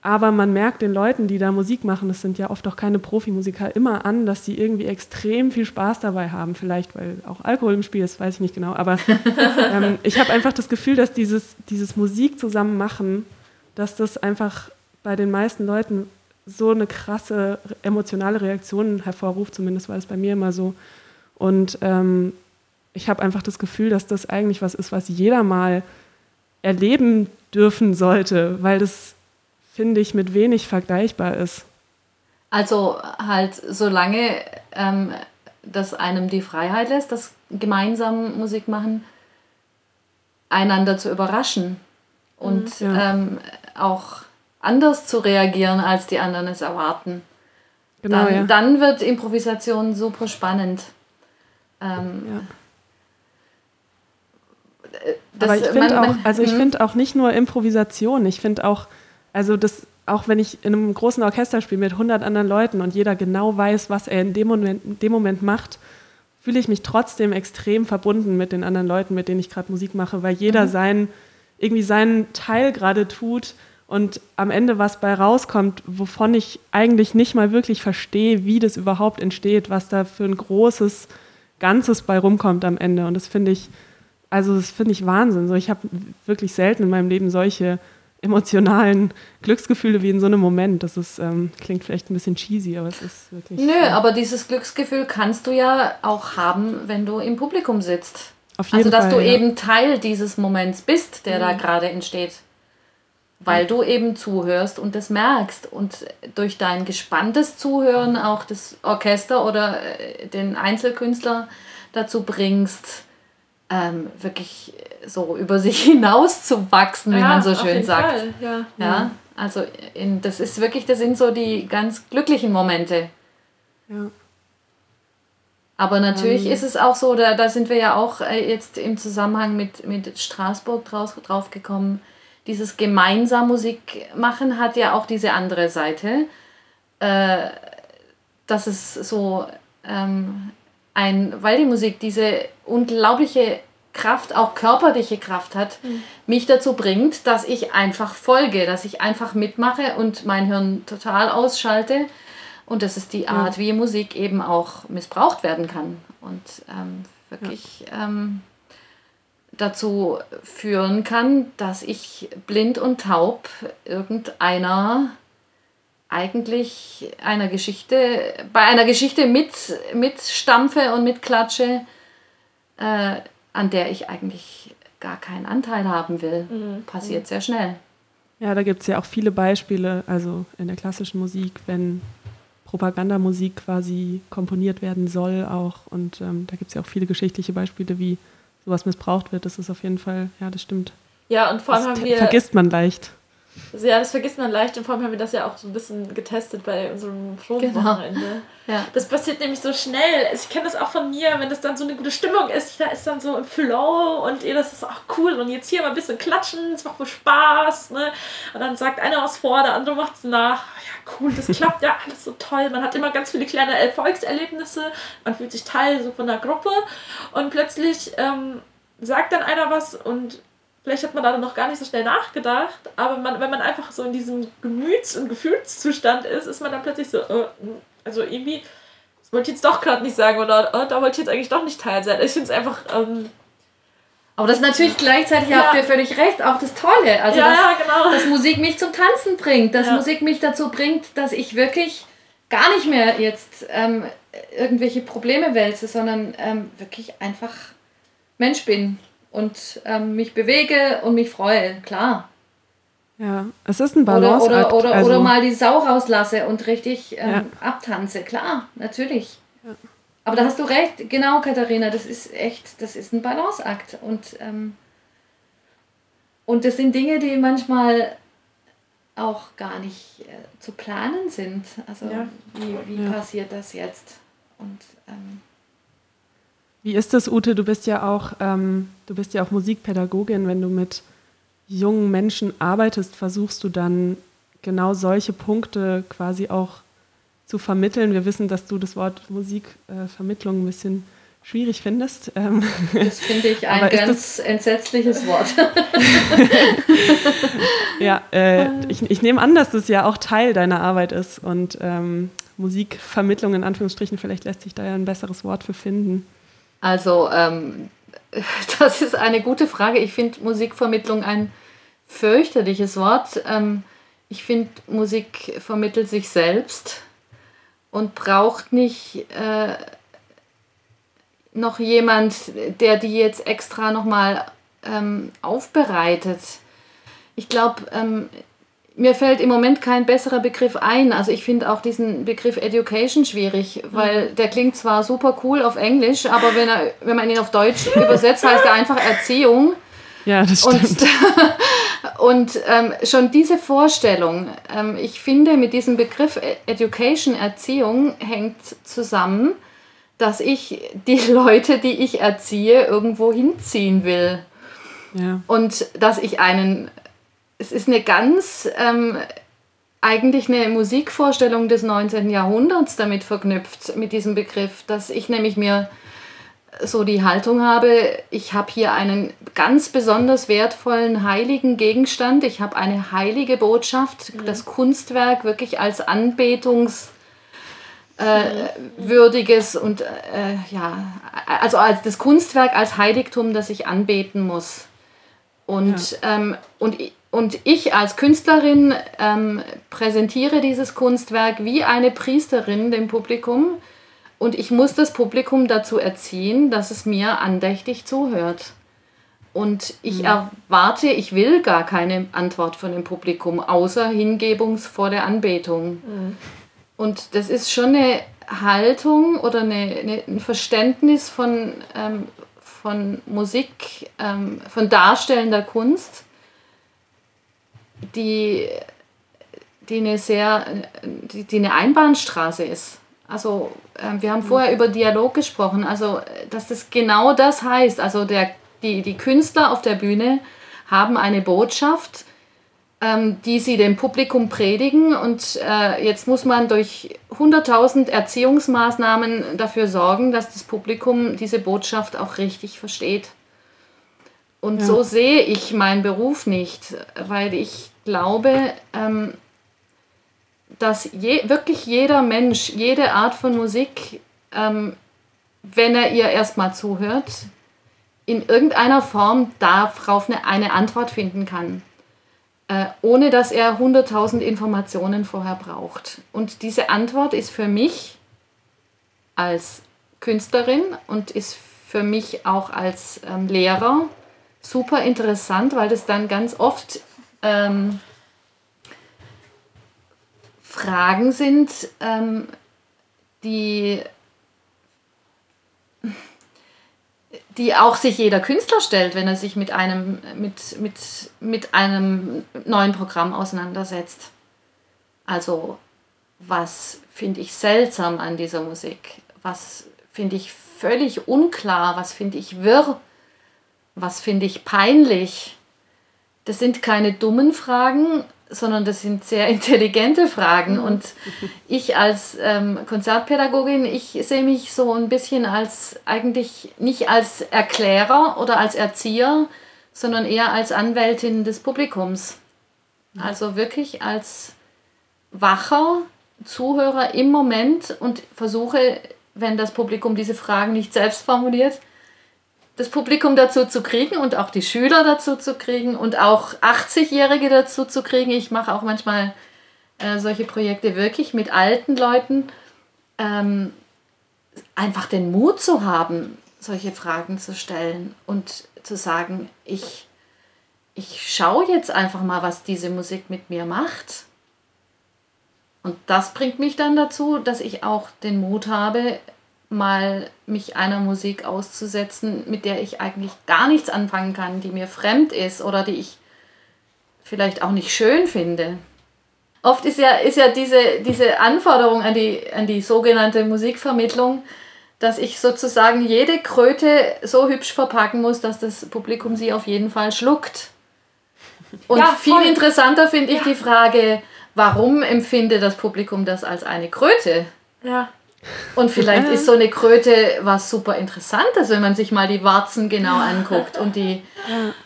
aber man merkt den Leuten, die da Musik machen, das sind ja oft auch keine Profimusiker, immer an, dass sie irgendwie extrem viel Spaß dabei haben. Vielleicht, weil auch Alkohol im Spiel ist, weiß ich nicht genau. Aber [LAUGHS] ähm, ich habe einfach das Gefühl, dass dieses, dieses Musik zusammen machen, dass das einfach bei den meisten Leuten so eine krasse emotionale Reaktion hervorruft. Zumindest war es bei mir immer so. Und ähm, ich habe einfach das Gefühl, dass das eigentlich was ist, was jeder mal erleben dürfen sollte, weil das finde ich, mit wenig vergleichbar ist. Also halt, solange ähm, das einem die Freiheit lässt, das gemeinsam Musik machen, einander zu überraschen und mhm, ja. ähm, auch anders zu reagieren, als die anderen es erwarten. Genau, dann, ja. dann wird Improvisation super spannend. Ähm, ja. Das, Aber ich finde auch, also ich mhm. finde auch nicht nur Improvisation, ich finde auch also das, auch wenn ich in einem großen Orchester spiele mit 100 anderen Leuten und jeder genau weiß, was er in dem Moment, in dem Moment macht, fühle ich mich trotzdem extrem verbunden mit den anderen Leuten, mit denen ich gerade Musik mache, weil jeder mhm. seinen, irgendwie seinen Teil gerade tut und am Ende was bei rauskommt, wovon ich eigentlich nicht mal wirklich verstehe, wie das überhaupt entsteht, was da für ein großes Ganzes bei rumkommt am Ende. Und das finde ich, also das finde ich Wahnsinn. So, ich habe wirklich selten in meinem Leben solche emotionalen Glücksgefühle wie in so einem Moment. Das ist, ähm, klingt vielleicht ein bisschen cheesy, aber es ist wirklich. Nö, äh, aber dieses Glücksgefühl kannst du ja auch haben, wenn du im Publikum sitzt. Auf jeden also, dass Fall, du ja. eben Teil dieses Moments bist, der mhm. da gerade entsteht. Weil du eben zuhörst und das merkst und durch dein gespanntes Zuhören auch das Orchester oder äh, den Einzelkünstler dazu bringst, ähm, wirklich so über sich [LAUGHS] hinaus zu wachsen, wie ja, man so schön sagt. Fall, ja. ja. Also in, das ist wirklich, das sind so die ganz glücklichen Momente. Ja. Aber natürlich ähm. ist es auch so, da, da sind wir ja auch äh, jetzt im Zusammenhang mit, mit Straßburg draus, drauf gekommen, dieses gemeinsam Musik machen hat ja auch diese andere Seite, äh, dass es so ähm, ein, weil die Musik diese unglaubliche Kraft, auch körperliche Kraft hat, mhm. mich dazu bringt, dass ich einfach folge, dass ich einfach mitmache und mein Hirn total ausschalte. Und das ist die Art, ja. wie Musik eben auch missbraucht werden kann und ähm, wirklich ja. ähm, dazu führen kann, dass ich blind und taub irgendeiner eigentlich einer Geschichte, bei einer Geschichte mit, mit Stampfe und mit Klatsche, äh, an der ich eigentlich gar keinen Anteil haben will. Mhm. Passiert sehr schnell. Ja, da gibt es ja auch viele Beispiele, also in der klassischen Musik, wenn Propagandamusik quasi komponiert werden soll auch. Und ähm, da gibt es ja auch viele geschichtliche Beispiele, wie sowas missbraucht wird. Das ist auf jeden Fall, ja, das stimmt. Ja, und vor allem das haben wir. Vergisst man leicht. Also ja, das vergisst man leicht und vor allem haben wir das ja auch so ein bisschen getestet bei unserem Probenwochenende. Genau. [LAUGHS] Ja. Das passiert nämlich so schnell. Also ich kenne das auch von mir, wenn das dann so eine gute Stimmung ist, da ist dann so im Flow und ihr, das ist auch cool und jetzt hier mal ein bisschen klatschen, es macht wohl Spaß, ne? Und dann sagt einer was vor, der andere macht es nach. Ja, cool, das klappt ja [LAUGHS] alles so toll. Man hat immer ganz viele kleine Erfolgserlebnisse, man fühlt sich Teil so von der Gruppe und plötzlich ähm, sagt dann einer was und Vielleicht hat man da noch gar nicht so schnell nachgedacht, aber man, wenn man einfach so in diesem Gemüts- und Gefühlszustand ist, ist man dann plötzlich so, äh, also irgendwie, das wollte ich jetzt doch gerade nicht sagen oder äh, da wollte ich jetzt eigentlich doch nicht teil sein. Ich finde es einfach. Ähm, aber das ist natürlich gleichzeitig, ja. habt ihr völlig recht, auch das Tolle. Also, ja, dass, ja, genau. dass Musik mich zum Tanzen bringt, dass ja. Musik mich dazu bringt, dass ich wirklich gar nicht mehr jetzt ähm, irgendwelche Probleme wälze, sondern ähm, wirklich einfach Mensch bin und ähm, mich bewege und mich freue, klar. Ja, es ist ein Balance. Oder, oder, oder, also, oder mal die Sau rauslasse und richtig ähm, ja. abtanze, klar, natürlich. Ja. Aber da hast du recht, genau, Katharina, das ist echt, das ist ein Balanceakt. Und, ähm, und das sind Dinge, die manchmal auch gar nicht äh, zu planen sind. Also ja. wie, wie passiert das jetzt? Und ähm, wie ist das, Ute? Du bist ja auch, ähm, du bist ja auch Musikpädagogin. Wenn du mit jungen Menschen arbeitest, versuchst du dann genau solche Punkte quasi auch zu vermitteln. Wir wissen, dass du das Wort Musikvermittlung äh, ein bisschen schwierig findest. Ähm, das finde ich ein [LAUGHS] ganz entsetzliches Wort. [LAUGHS] ja, äh, ich, ich nehme an, dass das ja auch Teil deiner Arbeit ist und ähm, Musikvermittlung in Anführungsstrichen, vielleicht lässt sich da ja ein besseres Wort für finden. Also, ähm, [LAUGHS] das ist eine gute Frage. Ich finde Musikvermittlung ein fürchterliches Wort. Ähm, ich finde, Musik vermittelt sich selbst und braucht nicht äh, noch jemand, der die jetzt extra nochmal ähm, aufbereitet. Ich glaube, ähm, mir fällt im Moment kein besserer Begriff ein. Also ich finde auch diesen Begriff Education schwierig, weil der klingt zwar super cool auf Englisch, aber wenn, er, wenn man ihn auf Deutsch [LAUGHS] übersetzt, heißt er einfach Erziehung. Ja, das stimmt. Und, [LAUGHS] und ähm, schon diese Vorstellung, ähm, ich finde, mit diesem Begriff e-, Education, Erziehung, hängt zusammen, dass ich die [LAUGHS] Leute, die ich erziehe, irgendwo hinziehen will. Ja. Und dass ich einen es ist eine ganz ähm, eigentlich eine Musikvorstellung des 19. Jahrhunderts damit verknüpft, mit diesem Begriff, dass ich nämlich mir so die Haltung habe, ich habe hier einen ganz besonders wertvollen heiligen Gegenstand, ich habe eine heilige Botschaft, mhm. das Kunstwerk wirklich als Anbetungs äh, würdiges und äh, ja, also als das Kunstwerk als Heiligtum, das ich anbeten muss. Und, ja. ähm, und und ich als Künstlerin ähm, präsentiere dieses Kunstwerk wie eine Priesterin dem Publikum. Und ich muss das Publikum dazu erziehen, dass es mir andächtig zuhört. Und ich mhm. erwarte, ich will gar keine Antwort von dem Publikum, außer hingebungsvolle Anbetung. Mhm. Und das ist schon eine Haltung oder eine, eine ein Verständnis von, ähm, von Musik, ähm, von darstellender Kunst, die, die eine sehr, die, die eine Einbahnstraße ist. Also äh, wir haben vorher über Dialog gesprochen, also dass das genau das heißt. Also der, die, die Künstler auf der Bühne haben eine Botschaft, ähm, die sie dem Publikum predigen und äh, jetzt muss man durch 100.000 Erziehungsmaßnahmen dafür sorgen, dass das Publikum diese Botschaft auch richtig versteht. Und ja. so sehe ich meinen Beruf nicht, weil ich glaube, ähm, dass je, wirklich jeder Mensch, jede Art von Musik, ähm, wenn er ihr erstmal zuhört, in irgendeiner Form darauf eine, eine Antwort finden kann, äh, ohne dass er 100.000 Informationen vorher braucht. Und diese Antwort ist für mich als Künstlerin und ist für mich auch als ähm, Lehrer super interessant, weil das dann ganz oft ähm, Fragen sind, ähm, die, die auch sich jeder Künstler stellt, wenn er sich mit einem, mit, mit, mit einem neuen Programm auseinandersetzt. Also was finde ich seltsam an dieser Musik? Was finde ich völlig unklar? Was finde ich wirr? Was finde ich peinlich? Das sind keine dummen Fragen, sondern das sind sehr [LAUGHS] intelligente Fragen. Mhm. Und ich als ähm, Konzertpädagogin, ich sehe mich so ein bisschen als eigentlich nicht als Erklärer oder als Erzieher, sondern eher als Anwältin des Publikums. Mhm. Also wirklich als wacher Zuhörer im Moment und versuche, wenn das Publikum diese Fragen nicht selbst formuliert, das Publikum dazu zu kriegen und auch die Schüler dazu zu kriegen und auch 80-Jährige dazu zu kriegen. Ich mache auch manchmal äh, solche Projekte wirklich mit alten Leuten. Ähm, einfach den Mut zu haben, solche Fragen zu stellen und zu sagen, ich, ich schaue jetzt einfach mal, was diese Musik mit mir macht. Und das bringt mich dann dazu, dass ich auch den Mut habe, mal mich einer Musik auszusetzen, mit der ich eigentlich gar nichts anfangen kann, die mir fremd ist oder die ich vielleicht auch nicht schön finde. Oft ist ja, ist ja diese, diese Anforderung an die, an die sogenannte Musikvermittlung, dass ich sozusagen jede Kröte so hübsch verpacken muss, dass das Publikum sie auf jeden Fall schluckt. Und ja, viel interessanter finde ich ja. die Frage, warum empfindet das Publikum das als eine Kröte? Ja. Und vielleicht ist so eine Kröte was super Interessantes, wenn man sich mal die Warzen genau anguckt und die,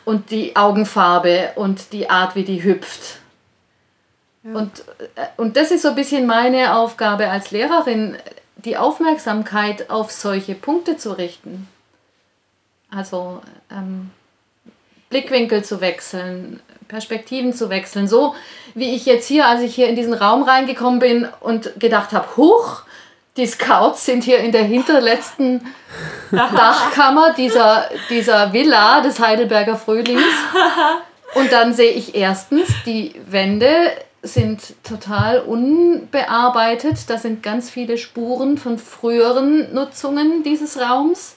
und die Augenfarbe und die Art, wie die hüpft. Und, äh, und das ist so ein bisschen meine Aufgabe als Lehrerin, die Aufmerksamkeit auf solche Punkte zu richten. Also ähm, Blickwinkel zu wechseln, Perspektiven zu wechseln. So wie ich jetzt hier, als ich hier in diesen Raum reingekommen bin und gedacht habe, huch, die Scouts sind hier in der hinterletzten Dachkammer dieser, dieser Villa des Heidelberger Frühlings. Und dann sehe ich erstens, die Wände sind total unbearbeitet. Da sind ganz viele Spuren von früheren Nutzungen dieses Raums.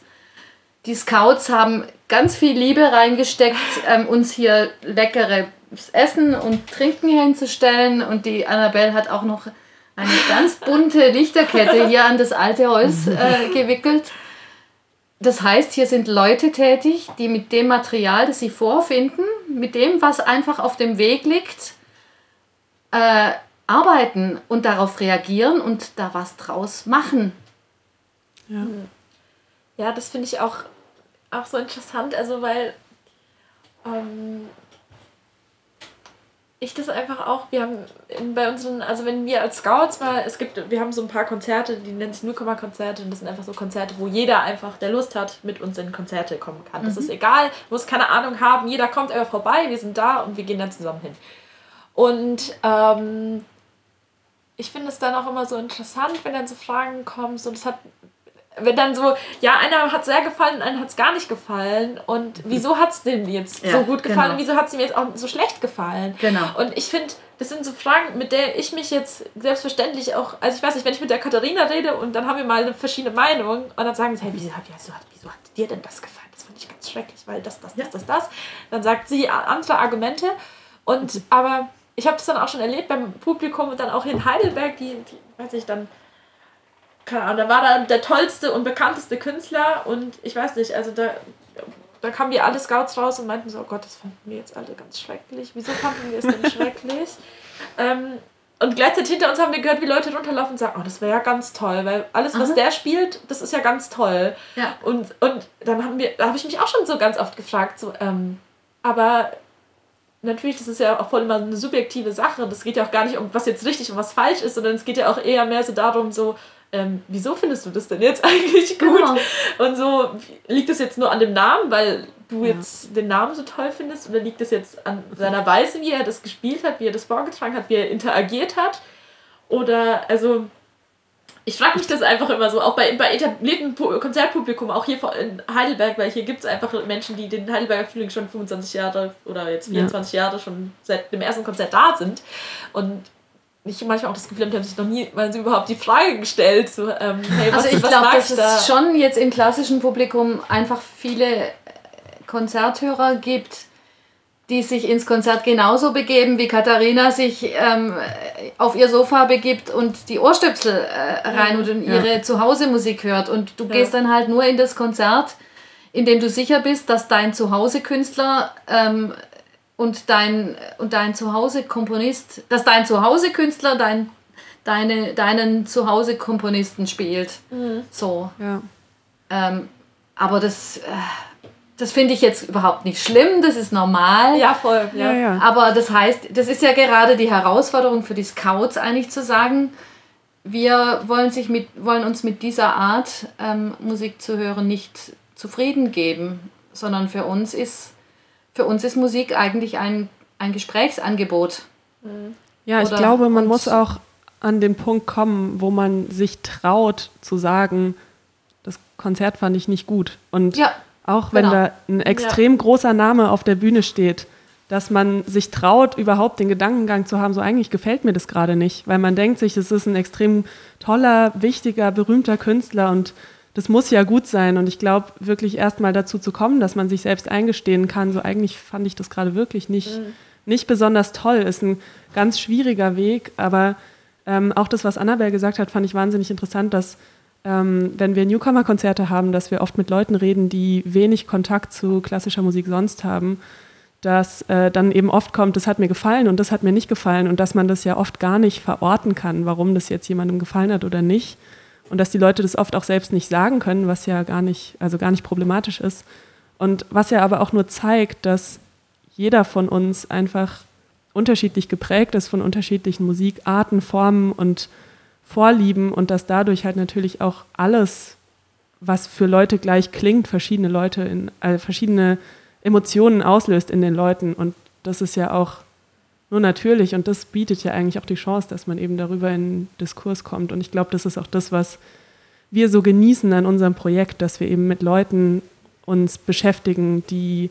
Die Scouts haben ganz viel Liebe reingesteckt, ähm, uns hier leckeres Essen und Trinken hinzustellen. Und die Annabelle hat auch noch eine ganz bunte Lichterkette hier an das alte Holz äh, gewickelt. Das heißt, hier sind Leute tätig, die mit dem Material, das sie vorfinden, mit dem, was einfach auf dem Weg liegt, äh, arbeiten und darauf reagieren und da was draus machen. Ja, ja das finde ich auch, auch so interessant, also weil ähm, ich das einfach auch, wir haben in, bei unseren, also wenn wir als Scouts mal, es gibt, wir haben so ein paar Konzerte, die nennen sich Newcomer-Konzerte und das sind einfach so Konzerte, wo jeder einfach, der Lust hat, mit uns in Konzerte kommen kann. Mhm. Das ist egal, muss keine Ahnung haben, jeder kommt einfach vorbei, wir sind da und wir gehen dann zusammen hin. Und ähm, ich finde es dann auch immer so interessant, wenn dann so Fragen kommen, so das hat wenn dann so, ja, einer hat sehr gefallen, einer hat es gar nicht gefallen. Und wieso hat es dem jetzt ja, so gut gefallen genau. und wieso hat es ihm jetzt auch so schlecht gefallen? Genau. Und ich finde, das sind so Fragen, mit der ich mich jetzt selbstverständlich auch, also ich weiß nicht, wenn ich mit der Katharina rede und dann haben wir mal eine verschiedene Meinung und dann sagen sie, hey, wieso, wieso, wieso hat dir denn das gefallen? Das fand ich ganz schrecklich, weil das, das, das, das, das. Dann sagt sie andere Argumente. Und aber ich habe das dann auch schon erlebt beim Publikum und dann auch in Heidelberg, die, die weiß ich, dann keine Ahnung, da war da der tollste und bekannteste Künstler und ich weiß nicht, also da, da kamen die alle Scouts raus und meinten so, oh Gott, das fanden wir jetzt alle ganz schrecklich. Wieso fanden wir es denn [LAUGHS] schrecklich? Ähm, und gleichzeitig hinter uns haben wir gehört, wie Leute runterlaufen und sagen, oh, das wäre ja ganz toll, weil alles, was Aha. der spielt, das ist ja ganz toll. Ja. Und, und dann haben wir, da habe ich mich auch schon so ganz oft gefragt, so, ähm, aber natürlich, das ist ja auch voll immer eine subjektive Sache. Das geht ja auch gar nicht um, was jetzt richtig und was falsch ist, sondern es geht ja auch eher mehr so darum, so, ähm, wieso findest du das denn jetzt [LAUGHS] eigentlich gut? Genau. Und so, liegt das jetzt nur an dem Namen, weil du ja. jetzt den Namen so toll findest? Oder liegt das jetzt an seiner Weise, wie er das gespielt hat, wie er das vorgetragen hat, wie er interagiert hat? Oder, also, ich frage mich das einfach immer so, auch bei, bei etabliertem Konzertpublikum, auch hier in Heidelberg, weil hier gibt es einfach Menschen, die den Heidelberger Frühling schon 25 Jahre oder jetzt 24 ja. Jahre schon seit dem ersten Konzert da sind. Und ich manchmal auch das Gefühl habe, die haben sich noch nie mal so überhaupt die Frage gestellt. So, ähm, hey, was, Also ich glaube, dass da? es schon jetzt im klassischen Publikum einfach viele Konzerthörer gibt, die sich ins Konzert genauso begeben, wie Katharina sich ähm, auf ihr Sofa begibt und die Ohrstöpsel äh, rein und ihre Zuhause-Musik hört. Und du gehst dann halt nur in das Konzert, in dem du sicher bist, dass dein Zuhause-Künstler ähm, und dein, und dein Zuhause-Komponist, dass dein Zuhause-Künstler dein, deine, deinen Zuhause-Komponisten spielt. So. Ja. Ähm, aber das, äh, das finde ich jetzt überhaupt nicht schlimm, das ist normal. Ja, voll. Ja. Ja, ja. Aber das heißt, das ist ja gerade die Herausforderung für die Scouts eigentlich zu sagen, wir wollen, sich mit, wollen uns mit dieser Art ähm, Musik zu hören nicht zufrieden geben, sondern für uns ist, für uns ist Musik eigentlich ein, ein Gesprächsangebot. Ja, ich Oder glaube, man muss auch an den Punkt kommen, wo man sich traut zu sagen, das Konzert fand ich nicht gut. Und Ja, auch wenn genau. da ein extrem großer Name auf der Bühne steht, dass man sich traut, überhaupt den Gedankengang zu haben, so eigentlich gefällt mir das gerade nicht, weil man denkt sich, es ist ein extrem toller, wichtiger, berühmter Künstler und das muss ja gut sein. Und ich glaube, wirklich erst mal dazu zu kommen, dass man sich selbst eingestehen kann, so eigentlich fand ich das gerade wirklich nicht, nicht besonders toll, ist ein ganz schwieriger Weg. Aber ähm, auch das, was Annabelle gesagt hat, fand ich wahnsinnig interessant, dass ähm, wenn wir Newcomer-Konzerte haben, dass wir oft mit Leuten reden, die wenig Kontakt zu klassischer Musik sonst haben, dass äh, dann eben oft kommt, das hat mir gefallen und das hat mir nicht gefallen und dass man das ja oft gar nicht verorten kann, warum das jetzt jemandem gefallen hat oder nicht. Und dass die Leute das oft auch selbst nicht sagen können, was ja gar nicht, also gar nicht problematisch ist. Und was ja aber auch nur zeigt, dass jeder von uns einfach unterschiedlich geprägt ist von unterschiedlichen Musikarten, Formen und Vorlieben und dass dadurch halt natürlich auch alles, was für Leute gleich klingt, verschiedene Leute in äh, verschiedene Emotionen auslöst in den Leuten und das ist ja auch nur natürlich und das bietet ja eigentlich auch die Chance, dass man eben darüber in Diskurs kommt und ich glaube, das ist auch das, was wir so genießen an unserem Projekt, dass wir eben mit Leuten uns beschäftigen, die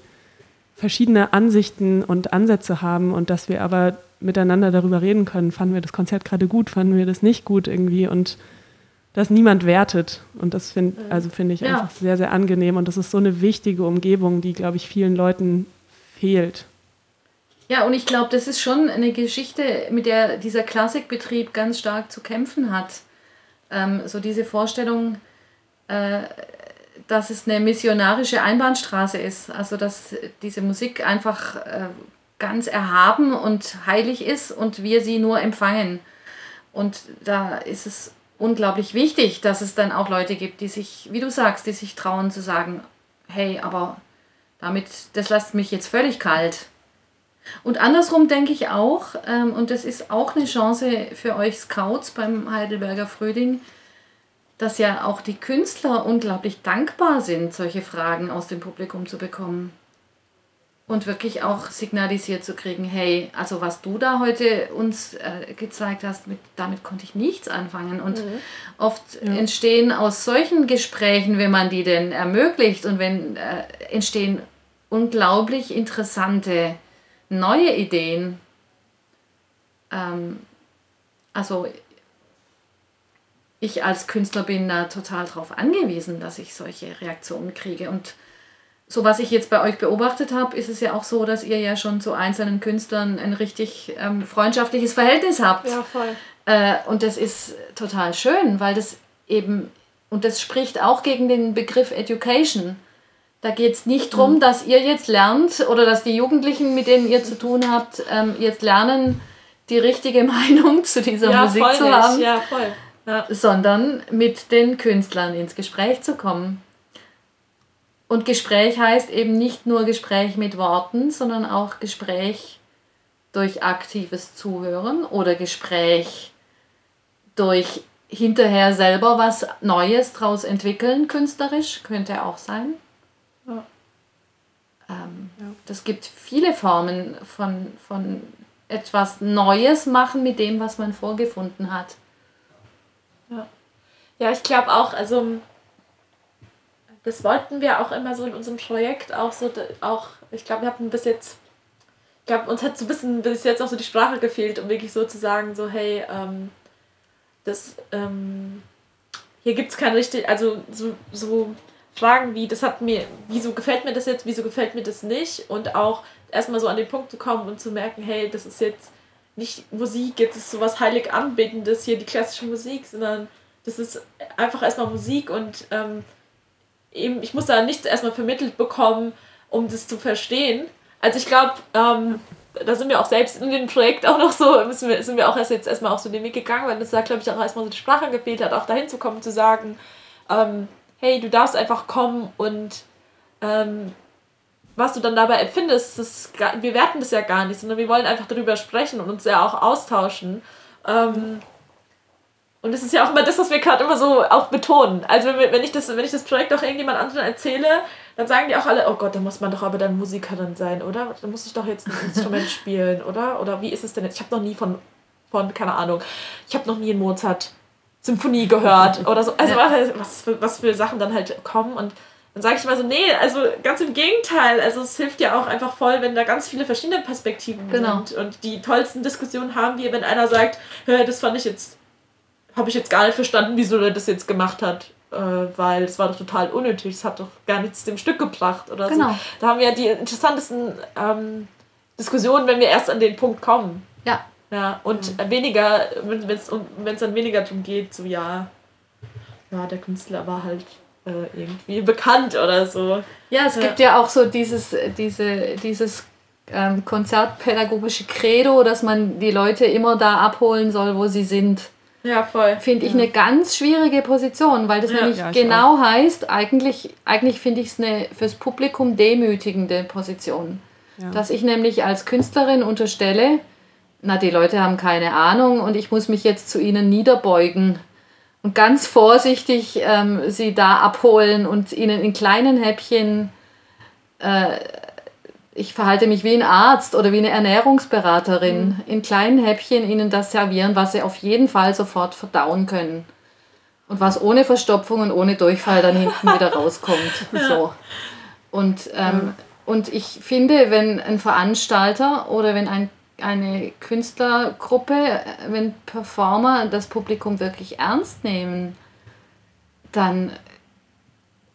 verschiedene Ansichten und Ansätze haben und dass wir aber miteinander darüber reden können, fanden wir das Konzert gerade gut, fanden wir das nicht gut irgendwie und dass niemand wertet und das finde also finde ich Ja. einfach sehr sehr angenehm und das ist so eine wichtige Umgebung, die glaube ich vielen Leuten fehlt. Ja, und ich glaube, das ist schon eine Geschichte, mit der dieser Klassikbetrieb ganz stark zu kämpfen hat. Ähm, so diese Vorstellung, äh, dass es eine missionarische Einbahnstraße ist. Also, dass diese Musik einfach äh, ganz erhaben und heilig ist und wir sie nur empfangen. Und da ist es unglaublich wichtig, dass es dann auch Leute gibt, die sich, wie du sagst, die sich trauen zu sagen, hey, aber damit, das lässt mich jetzt völlig kalt. Und andersrum denke ich auch, ähm, und das ist auch eine Chance für euch Scouts beim Heidelberger Frühling, dass ja auch die Künstler unglaublich dankbar sind, solche Fragen aus dem Publikum zu bekommen. Und wirklich auch signalisiert zu kriegen, hey, also was du da heute uns äh, gezeigt hast, mit, damit konnte ich nichts anfangen. Und oft entstehen aus solchen Gesprächen, wenn man die denn ermöglicht und wenn äh, entstehen unglaublich interessante neue Ideen. Ähm, also ich als Künstler bin da total darauf angewiesen, dass ich solche Reaktionen kriege. Und so was ich jetzt bei euch beobachtet habe, ist es ja auch so, dass ihr ja schon zu einzelnen Künstlern ein richtig ähm, freundschaftliches Verhältnis habt. Ja, voll. Äh, und das ist total schön, weil das eben, und das spricht auch gegen den Begriff Education. Da geht es nicht darum, dass ihr jetzt lernt oder dass die Jugendlichen, mit denen ihr zu tun habt, ähm, jetzt lernen, die richtige [LAUGHS] Meinung zu dieser Ja, Musik zu nicht. haben, Ja, voll. Ja. sondern mit den Künstlern ins Gespräch zu kommen. Und Gespräch heißt eben nicht nur Gespräch mit Worten, sondern auch Gespräch durch aktives Zuhören oder Gespräch durch hinterher selber was Neues draus entwickeln, künstlerisch, könnte auch sein. Ja. Ähm, Das gibt viele Formen von, von etwas Neues machen mit dem, was man vorgefunden hat. Ja, ich glaube auch, also das wollten wir auch immer so in unserem Projekt auch so, auch, ich glaube, wir hatten bis jetzt glaube, uns hat so ein bisschen bis jetzt auch so die Sprache gefehlt, um wirklich so zu sagen, so, hey, ähm, das, ähm, hier gibt es kein richtig, also so, so Fragen wie, das hat mir, wieso gefällt mir das jetzt, wieso gefällt mir das nicht und auch erstmal so an den Punkt zu kommen und zu merken, hey, das ist jetzt nicht Musik, jetzt ist sowas heilig anbetendes hier, die klassische Musik, sondern das ist einfach erstmal Musik und ähm, eben, ich muss da nichts erstmal vermittelt bekommen, um das zu verstehen. Also ich glaube, ähm, da sind wir auch selbst in dem Projekt auch noch so, müssen wir, sind wir auch erst jetzt erstmal auch so den Weg gegangen, weil das da, glaube ich, auch erstmal so die Sprache gefehlt hat, auch dahin zu kommen, zu sagen, ähm, hey, du darfst einfach kommen und ähm, was du dann dabei empfindest, das, wir werten das ja gar nicht, sondern wir wollen einfach darüber sprechen und uns ja auch austauschen. Ähm, und das ist ja auch immer das, was wir gerade immer so auch betonen. Also wenn, wenn, ich das, wenn ich das Projekt auch irgendjemand anderen erzähle, dann sagen die auch alle, oh Gott, da muss man doch aber dann Musikerin sein, oder? Da muss ich doch jetzt ein [LAUGHS] Instrument spielen, oder? Oder wie ist es denn jetzt? Ich habe noch nie von, von, keine Ahnung, ich habe noch nie in Mozart Symphonie gehört [LAUGHS] oder so. Also was für, was für Sachen dann halt kommen und dann sage ich immer so, nee, also ganz im Gegenteil. Also es hilft ja auch einfach voll, wenn da ganz viele verschiedene Perspektiven genau. sind. Und die tollsten Diskussionen haben wir, wenn einer sagt, hör, das fand ich jetzt, habe ich jetzt gar nicht verstanden, wieso er das jetzt gemacht hat. Äh, weil es war doch total unnötig, es hat doch gar nichts dem Stück gebracht oder genau. so. Da haben wir ja die interessantesten ähm, Diskussionen, wenn wir erst an den Punkt kommen. Ja. Ja, und mhm. weniger, wenn es dann weniger darum geht, so ja, ja, der Künstler war halt äh, irgendwie bekannt oder so. Ja, es ja. gibt ja auch so dieses, diese, dieses ähm, konzertpädagogische Credo, dass man die Leute immer da abholen soll, wo sie sind. Ja, voll. Finde ich ja. eine ganz schwierige Position, weil das ja. nämlich ja, genau auch. heißt, eigentlich, eigentlich finde ich es eine fürs Publikum demütigende Position. Dass ich nämlich als Künstlerin unterstelle, na, die Leute haben keine Ahnung und ich muss mich jetzt zu ihnen niederbeugen und ganz vorsichtig ähm, sie da abholen und ihnen in kleinen Häppchen, äh, ich verhalte mich wie ein Arzt oder wie eine Ernährungsberaterin, mhm. in kleinen Häppchen ihnen das servieren, was sie auf jeden Fall sofort verdauen können. Und was ohne Verstopfung und ohne Durchfall dann hinten wieder rauskommt. [LAUGHS] So. Und, ähm, und ich finde, wenn ein Veranstalter oder wenn ein eine Künstlergruppe, wenn Performer das Publikum wirklich ernst nehmen, dann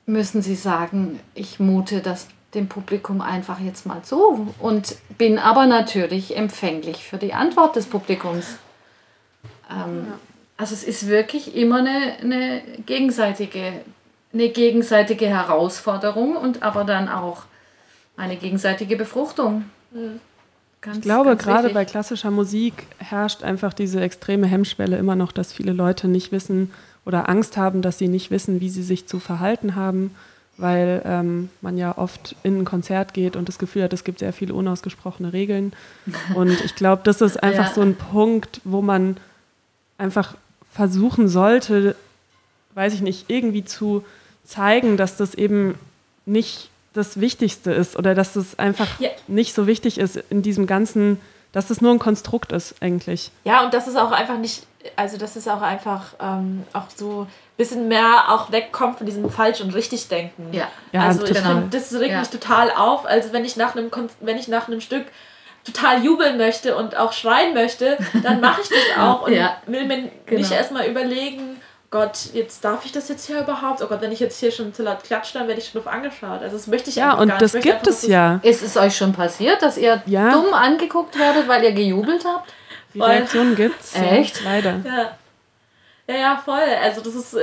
müssen sie sagen, ich mute das dem Publikum einfach jetzt mal zu und bin aber natürlich empfänglich für die Antwort des Publikums. Ähm, ja. Also es ist wirklich immer eine, eine, gegenseitige, eine gegenseitige Herausforderung und aber dann auch eine gegenseitige Befruchtung. Mhm. Ganz, ich glaube, gerade bei klassischer Musik herrscht einfach diese extreme Hemmschwelle immer noch, dass viele Leute nicht wissen oder Angst haben, dass sie nicht wissen, wie sie sich zu verhalten haben, weil ähm, man ja oft in ein Konzert geht und das Gefühl hat, es gibt sehr viele unausgesprochene Regeln. [LAUGHS] Und ich glaube, das ist einfach ja. so ein Punkt, wo man einfach versuchen sollte, weiß ich nicht, irgendwie zu zeigen, dass das eben nicht das Wichtigste ist oder dass es einfach ja. nicht so wichtig ist in diesem ganzen, dass es nur ein Konstrukt ist eigentlich. Ja, und dass es auch einfach nicht, also dass es auch einfach ähm, auch so ein bisschen mehr auch wegkommt von diesem falsch und richtig denken. Ja, ja also ich finde, das regt ja. mich total auf. Also wenn ich nach einem wenn ich nach einem Stück total jubeln möchte und auch schreien möchte, dann mache ich das auch und [LAUGHS] ja, will mir genau. nicht erstmal überlegen, Gott, jetzt darf ich das jetzt hier überhaupt? Oh Gott, wenn ich jetzt hier schon zu laut klatsche, dann werde ich schon angeschaut. Also das möchte ich ja, und gar nicht. Ja, und das gibt es ja. Ist es euch schon passiert, dass ihr ja. dumm angeguckt werdet, weil ihr gejubelt habt? Die Reaktion gibt's. Echt? Ja, leider. Ja. ja, ja, voll. Also das ist,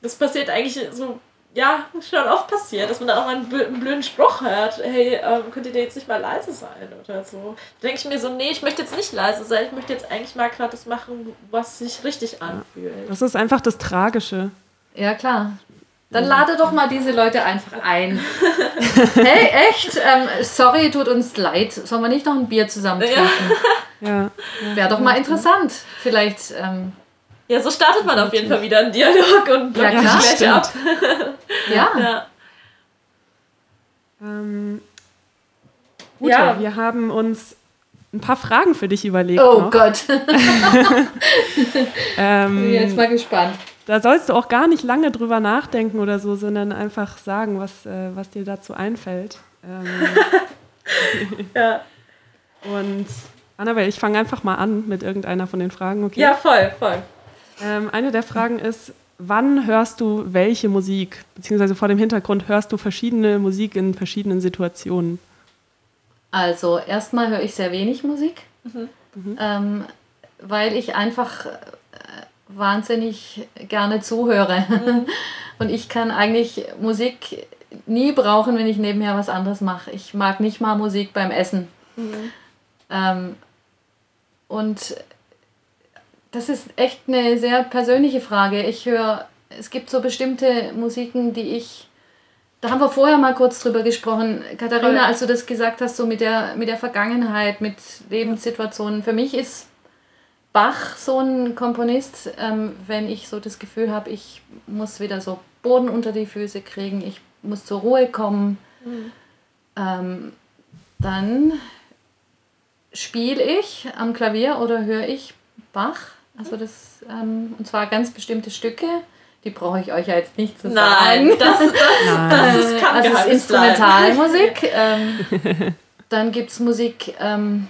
das passiert eigentlich so ja, schon oft passiert, dass man dann auch mal einen, blöden Spruch hört. Hey, ähm, könnt ihr jetzt nicht mal leise sein oder so. Da denke ich mir so, nee, ich möchte jetzt nicht leise sein. Ich möchte jetzt eigentlich mal gerade das machen, was sich richtig anfühlt. Das ist einfach das Tragische. Ja, klar. Dann lade doch mal diese Leute einfach ein. [LAUGHS] hey, echt? Ähm, sorry, tut uns leid. Sollen wir nicht noch ein Bier zusammen trinken? Ja. ja. Wäre doch mal interessant. Vielleicht ähm, ja, so startet man auf jeden Fall wieder einen Dialog und blockt ja, klar, gleich ab. [LAUGHS] ja. ja. Ähm, Ute, ja. wir haben uns ein paar Fragen für dich überlegt. Oh noch. Gott. [LAUGHS] ähm, Bin jetzt mal gespannt. Da sollst du auch gar nicht lange drüber nachdenken oder so, sondern einfach sagen, was, äh, was dir dazu einfällt. Ähm. [LAUGHS] ja. Und Annabelle, ich fange einfach mal an mit irgendeiner von den Fragen, okay? Ja, voll, voll. Ähm, eine der Fragen ist, wann hörst du welche Musik? Beziehungsweise vor dem Hintergrund hörst du verschiedene Musik in verschiedenen Situationen? Also erstmal höre ich sehr wenig Musik, Ähm, weil ich einfach äh, wahnsinnig gerne zuhöre. [LAUGHS] Und ich kann eigentlich Musik nie brauchen, wenn ich nebenher was anderes mache. Ich mag nicht mal Musik beim Essen. Ähm, und das ist echt eine sehr persönliche Frage. Ich höre, es gibt so bestimmte Musiken, die ich. Da haben wir vorher mal kurz drüber gesprochen. Katharina, Voll. als du das gesagt hast, so mit der, mit der Vergangenheit, mit Lebenssituationen. Für mich ist Bach so ein Komponist, ähm, wenn ich so das Gefühl habe, ich muss wieder so Boden unter die Füße kriegen, ich muss zur Ruhe kommen, ähm, dann spiele ich am Klavier oder höre ich Bach. Also das, ähm, und zwar ganz bestimmte Stücke, die brauche ich euch ja jetzt nicht zu sagen. Nein, das, das, [LAUGHS] das ist kann also es ist. Instrumentalmusik. [LAUGHS] ähm, dann gibt es Musik, ähm,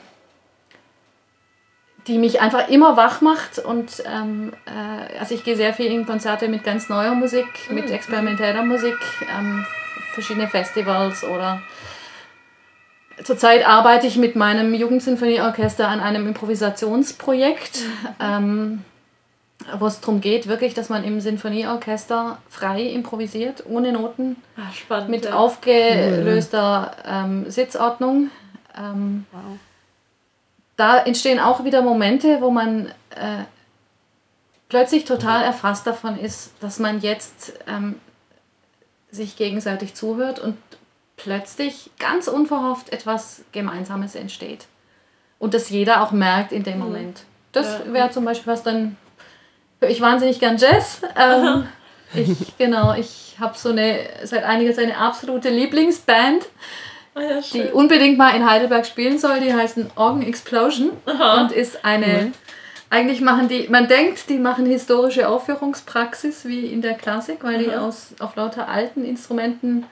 die mich einfach immer wach macht. Und ähm, äh, also ich gehe sehr viel in Konzerte mit ganz neuer Musik, mit experimenteller Musik, ähm, verschiedene Festivals oder Zurzeit arbeite ich mit meinem Jugendsinfonieorchester an einem Improvisationsprojekt, ähm, wo es darum geht, wirklich, dass man im Sinfonieorchester frei improvisiert, ohne Noten, Ah, spannend. mit ja. aufgelöster ähm, Sitzordnung. Ähm, Da entstehen auch wieder Momente, wo man äh, plötzlich total erfasst davon ist, dass man jetzt ähm, sich gegenseitig zuhört und plötzlich ganz unverhofft etwas Gemeinsames entsteht. Und das jeder auch merkt in dem Moment. Das Ja. wäre zum Beispiel was dann, höre ich wahnsinnig gern Jazz. Ähm, [LAUGHS] ich, genau, ich habe so eine, seit einiger Zeit eine absolute Lieblingsband, Ah, ja, die unbedingt mal in Heidelberg spielen soll. Die heißen Organ Explosion Aha. und ist eine, eigentlich machen die, man denkt, die machen historische Aufführungspraxis wie in der Klassik, weil die Aha. aus, auf lauter alten Instrumenten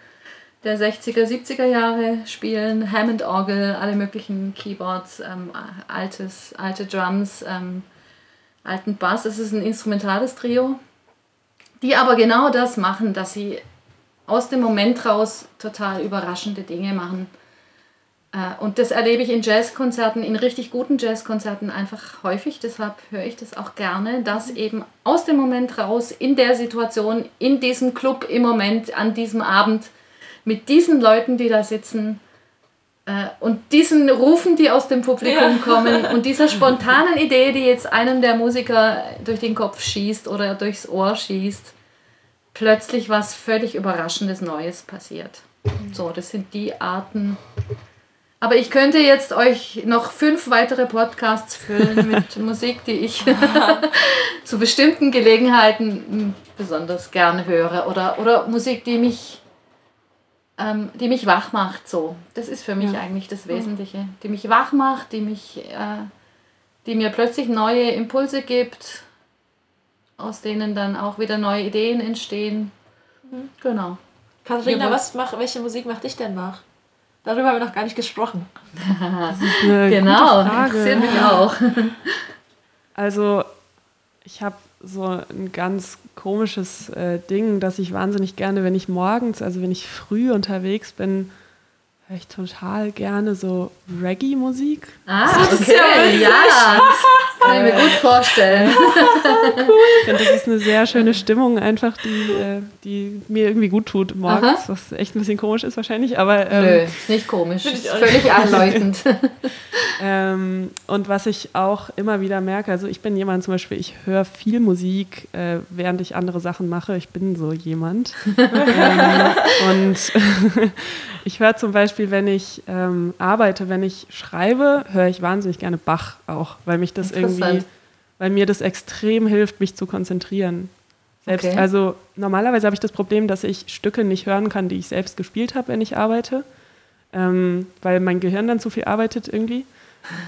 der 60er, 70er Jahre spielen, Hammond-Orgel, alle möglichen Keyboards, ähm, altes, alte Drums, ähm, alten Bass. Es ist ein instrumentales Trio, die aber genau das machen, dass sie aus dem Moment raus total überraschende Dinge machen. Äh, Und das erlebe ich in Jazzkonzerten, in richtig guten Jazzkonzerten einfach häufig. Deshalb höre ich das auch gerne, dass eben aus dem Moment raus, in der Situation, in diesem Club im Moment, an diesem Abend, mit diesen Leuten, die da sitzen äh, und diesen Rufen, die aus dem Publikum Ja. kommen [LAUGHS] und dieser spontanen Idee, die jetzt einem der Musiker durch den Kopf schießt oder durchs Ohr schießt, plötzlich was völlig Überraschendes Neues passiert. So, das sind die Arten. Aber ich könnte jetzt euch noch fünf weitere Podcasts füllen [LAUGHS] mit Musik, die ich [LAUGHS] zu bestimmten Gelegenheiten mm, besonders gern höre. Oder, oder Musik, die mich, ähm, die mich wach macht. So. Das ist für mich Ja. eigentlich das Wesentliche. Die mich wach macht, die, mich, äh, die mir plötzlich neue Impulse gibt, aus denen dann auch wieder neue Ideen entstehen. Genau. Katharina, was mach, welche Musik macht dich denn wach? Darüber haben wir noch gar nicht gesprochen. [LAUGHS] Eine Genau, gute Frage. interessiert mich auch. [LAUGHS] Also, ich habe so ein ganz komisches äh, Ding, dass ich wahnsinnig gerne, wenn ich morgens, also wenn ich früh unterwegs bin, höre ich total gerne so Reggae-Musik. Ah, okay, ja, das kann ich mir gut vorstellen. [LAUGHS] Ich finde, das ist eine sehr schöne Stimmung, einfach, die, äh, die mir irgendwie gut tut morgens, Aha. was echt ein bisschen komisch ist wahrscheinlich, aber ähm, Nö, ist nicht komisch, ist völlig einleuchtend. [LAUGHS] [LAUGHS] Ähm, und was ich auch immer wieder merke, also ich bin jemand zum Beispiel, ich höre viel Musik, äh, während ich andere Sachen mache. Ich bin so jemand. ähm, und ich höre zum Beispiel, wenn ich ähm, arbeite, wenn ich schreibe, höre ich wahnsinnig gerne Bach auch, weil mich das irgendwie, weil mir das extrem hilft, mich zu konzentrieren. Selbst, Okay. also normalerweise habe ich das Problem, dass ich Stücke nicht hören kann, die ich selbst gespielt habe, wenn ich arbeite, ähm, weil mein Gehirn dann zu viel arbeitet irgendwie. [LAUGHS]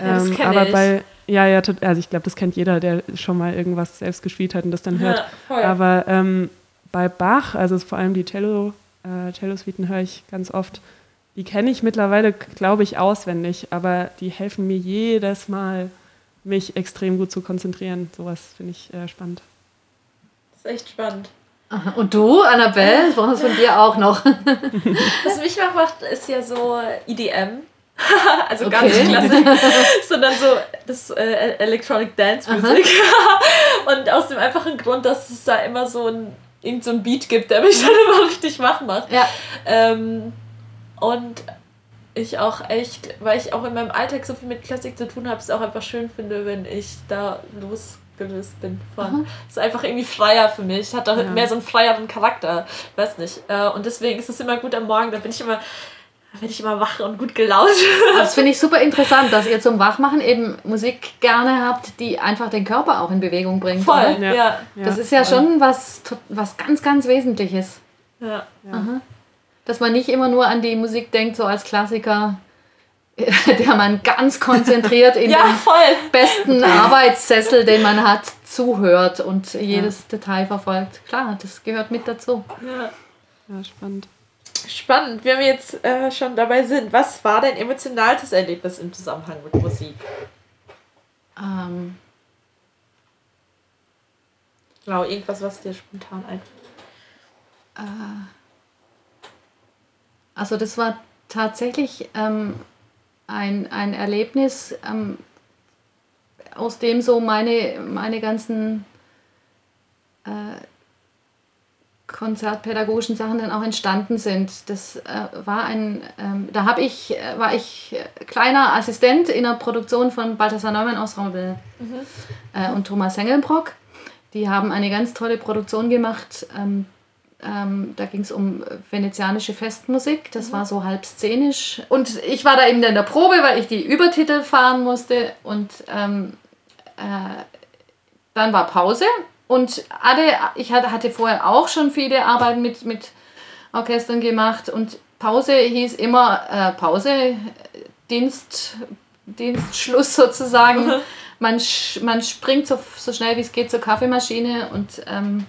Ja, das Ähm, aber ich. bei, ja, ja, also ich glaube, das kennt jeder, der schon mal irgendwas selbst gespielt hat und das dann hört. Ja. Aber ähm, bei Bach, also vor allem die Cello, äh, Cello-Suiten höre ich ganz oft, die kenne ich mittlerweile, glaube ich, auswendig, aber die helfen mir jedes Mal, mich extrem gut zu konzentrieren. Sowas finde ich äh, spannend. Das ist echt spannend. Aha. Und du, Annabelle, das brauchst du von dir auch noch. [LAUGHS] Was mich macht, ist ja so EDM. [LAUGHS] also Okay. gar nicht klassisch, [LAUGHS] sondern so das äh, Electronic Dance Musik. Und aus dem einfachen Grund, dass es da immer so ein, irgend so ein Beat gibt, der mich dann immer richtig wach macht. Ja. Ähm, und ich auch echt, weil ich auch in meinem Alltag so viel mit Klassik zu tun habe, es auch einfach schön finde, wenn ich da losgelöst bin von. Es ist einfach irgendwie freier für mich, hat auch Ja. mehr so einen freieren Charakter, weiß nicht. Äh, Und deswegen ist es immer gut am Morgen, da bin ich immer, bin ich immer wach und gut gelaunt. Das finde [LAUGHS] ich super interessant, dass ihr zum Wachmachen eben Musik gerne habt, die einfach den Körper auch in Bewegung bringt. Voll, ja. Ja. ja. Das ist ja voll. schon was, was ganz, ganz Wesentliches. ja. Dass man nicht immer nur an die Musik denkt, so als Klassiker, [LAUGHS] der man ganz konzentriert in [LAUGHS] Ja, dem voll. besten Arbeitssessel, den man hat, zuhört und jedes Detail verfolgt. Klar, das gehört mit dazu. Ja. Ja, spannend. Spannend, wenn wir jetzt äh, schon dabei sind. Was war dein emotionalstes Erlebnis im Zusammenhang mit Musik? Ähm, Genau, irgendwas, was dir spontan einfällt. Also das war tatsächlich ähm, ein, ein Erlebnis, ähm, aus dem so meine, meine ganzen äh, konzertpädagogischen Sachen dann auch entstanden sind. Das äh, war ein, ähm, da hab ich, äh, war ich äh, kleiner Assistent in der Produktion von Balthasar Neumann Ensemble äh, und Thomas Engelbrock. Die haben eine ganz tolle Produktion gemacht. Ähm, ähm, da ging es um venezianische Festmusik. Das war so halb szenisch. Und ich war da eben in der Probe, weil ich die Übertitel fahren musste. Und ähm, äh, dann war Pause. Und alle, ich hatte, vorher auch schon viele Arbeiten mit, mit Orchestern gemacht. Und Pause hieß immer äh, Pause, äh, Dienst, Dienstschluss sozusagen. [LAUGHS] Man, man springt so, so schnell wie es geht zur Kaffeemaschine und ähm,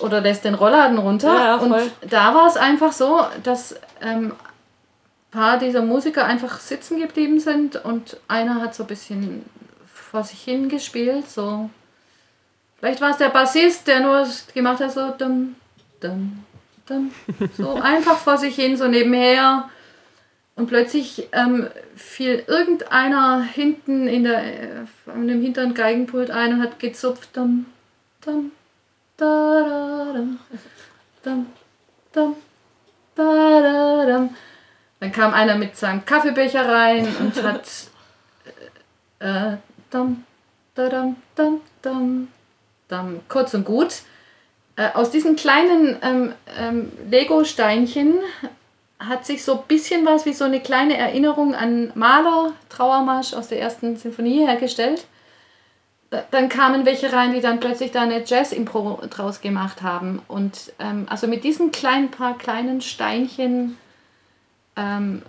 oder lässt den Rollladen runter. Ja, und da war es einfach so, dass ähm, ein paar dieser Musiker einfach sitzen geblieben sind und einer hat so ein bisschen vor sich hingespielt, so. Vielleicht war es der Bassist, der nur gemacht hat, so dumm, dumm, dumm. So [LAUGHS] einfach vor sich hin, so nebenher. Und plötzlich ähm, fiel irgendeiner hinten in der, äh, an dem hinteren Geigenpult ein und hat gezupft. Dum, dum, Dann kam einer mit seinem Kaffeebecher rein und hat äh, dum, da, dum, dum, dum, dum. kurz und gut. Äh, aus diesen kleinen ähm, ähm, Lego-Steinchen hat sich so ein bisschen was wie so eine kleine Erinnerung an Mahler, Trauermarsch aus der ersten Sinfonie hergestellt. Da- Dann kamen welche rein, die dann plötzlich da eine Jazz-Impro draus gemacht haben. Und ähm, also mit diesen kleinen paar kleinen Steinchen ähm,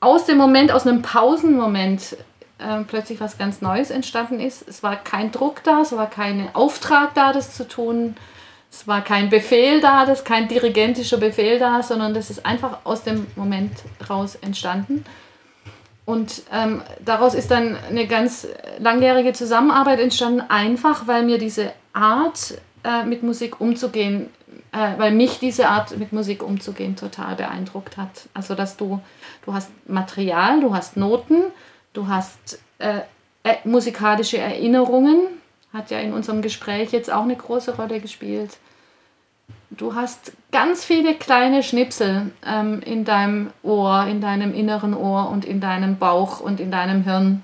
aus dem Moment, aus einem Pausenmoment ähm, plötzlich was ganz Neues entstanden ist. Es war kein Druck da, es war kein Auftrag da, das zu tun. Es war kein Befehl da, das kein dirigentischer Befehl da, sondern das ist einfach aus dem Moment raus entstanden. Und ähm, daraus ist dann eine ganz langjährige Zusammenarbeit entstanden, einfach weil mir diese Art, äh, mit Musik umzugehen, äh, weil mich diese Art, mit Musik umzugehen, total beeindruckt hat. Also, dass du, du hast Material, du hast Noten, du hast äh, äh, musikalische Erinnerungen, hat ja in unserem Gespräch jetzt auch eine große Rolle gespielt. Du hast ganz viele kleine Schnipsel ähm, in deinem Ohr, in deinem inneren Ohr und in deinem Bauch und in deinem Hirn.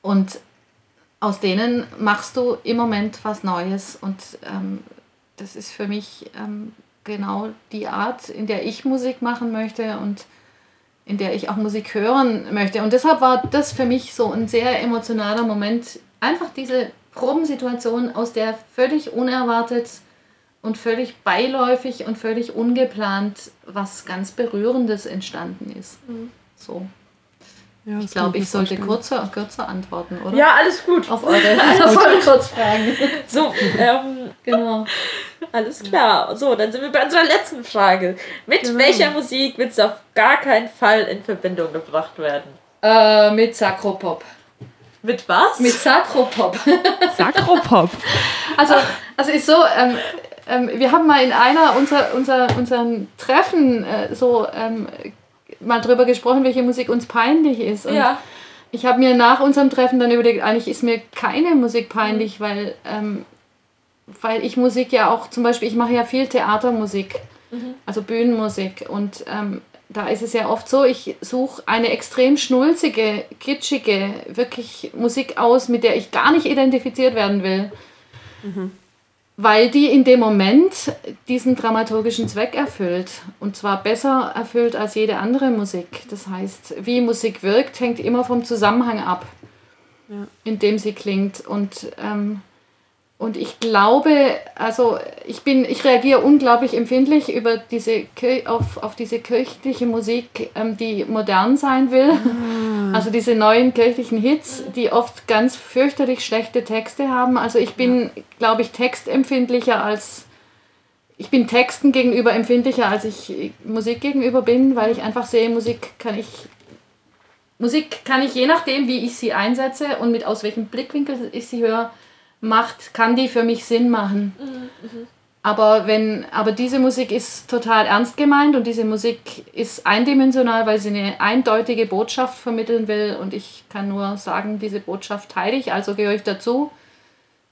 Und aus denen machst du im Moment was Neues. Und ähm, das ist für mich ähm, genau die Art, in der ich Musik machen möchte und in der ich auch Musik hören möchte. Und deshalb war das für mich so ein sehr emotionaler Moment. Einfach diese Probensituation, aus der völlig unerwartet und völlig beiläufig und völlig ungeplant was ganz Berührendes entstanden ist. So. Ja, Ich glaube, ich sollte vorstellen. kürzer, kürzer antworten, oder? Ja, alles gut. Auf eure, [LAUGHS] auf eure Kurzfragen. [LAUGHS] So, ähm, Genau. Alles klar. So, dann sind wir bei unserer letzten Frage. Mit Genau. welcher Musik willst du auf gar keinen Fall in Verbindung gebracht werden? Äh, mit Sakropop. Mit was? Mit Sakropop. Sakropop. [LAUGHS] Also, also ist so, ähm, ähm, wir haben mal in einer unserer, unserer, unseren Treffen äh, so ähm, mal drüber gesprochen, welche Musik uns peinlich ist. Und ja. ich habe mir nach unserem Treffen dann überlegt, eigentlich ist mir keine Musik peinlich, weil, ähm, weil ich Musik ja auch, zum Beispiel, ich mache ja viel Theatermusik, also Bühnenmusik. Und ähm, da ist es ja oft so, ich suche eine extrem schnulzige, kitschige, wirklich Musik aus, mit der ich gar nicht identifiziert werden will. Weil die in dem Moment diesen dramaturgischen Zweck erfüllt. Und zwar besser erfüllt als jede andere Musik. Das heißt, wie Musik wirkt, hängt immer vom Zusammenhang ab, Ja. in dem sie klingt. Und, ähm, und ich glaube, also ich bin, ich reagiere unglaublich empfindlich über diese Kir auf, auf diese kirchliche Musik, ähm, die modern sein will. Also diese neuen kirchlichen Hits, die oft ganz fürchterlich schlechte Texte haben. Also ich bin, glaube ich, textempfindlicher als ich bin Texten gegenüber empfindlicher, als ich Musik gegenüber bin, weil ich einfach sehe, Musik kann ich Musik kann ich je nachdem, wie ich sie einsetze und mit aus welchem Blickwinkel ich sie höre, macht, kann die für mich Sinn machen. Aber wenn, aber diese Musik ist total ernst gemeint und diese Musik ist eindimensional, weil sie eine eindeutige Botschaft vermitteln will und ich kann nur sagen, diese Botschaft teile ich, also gehöre ich dazu.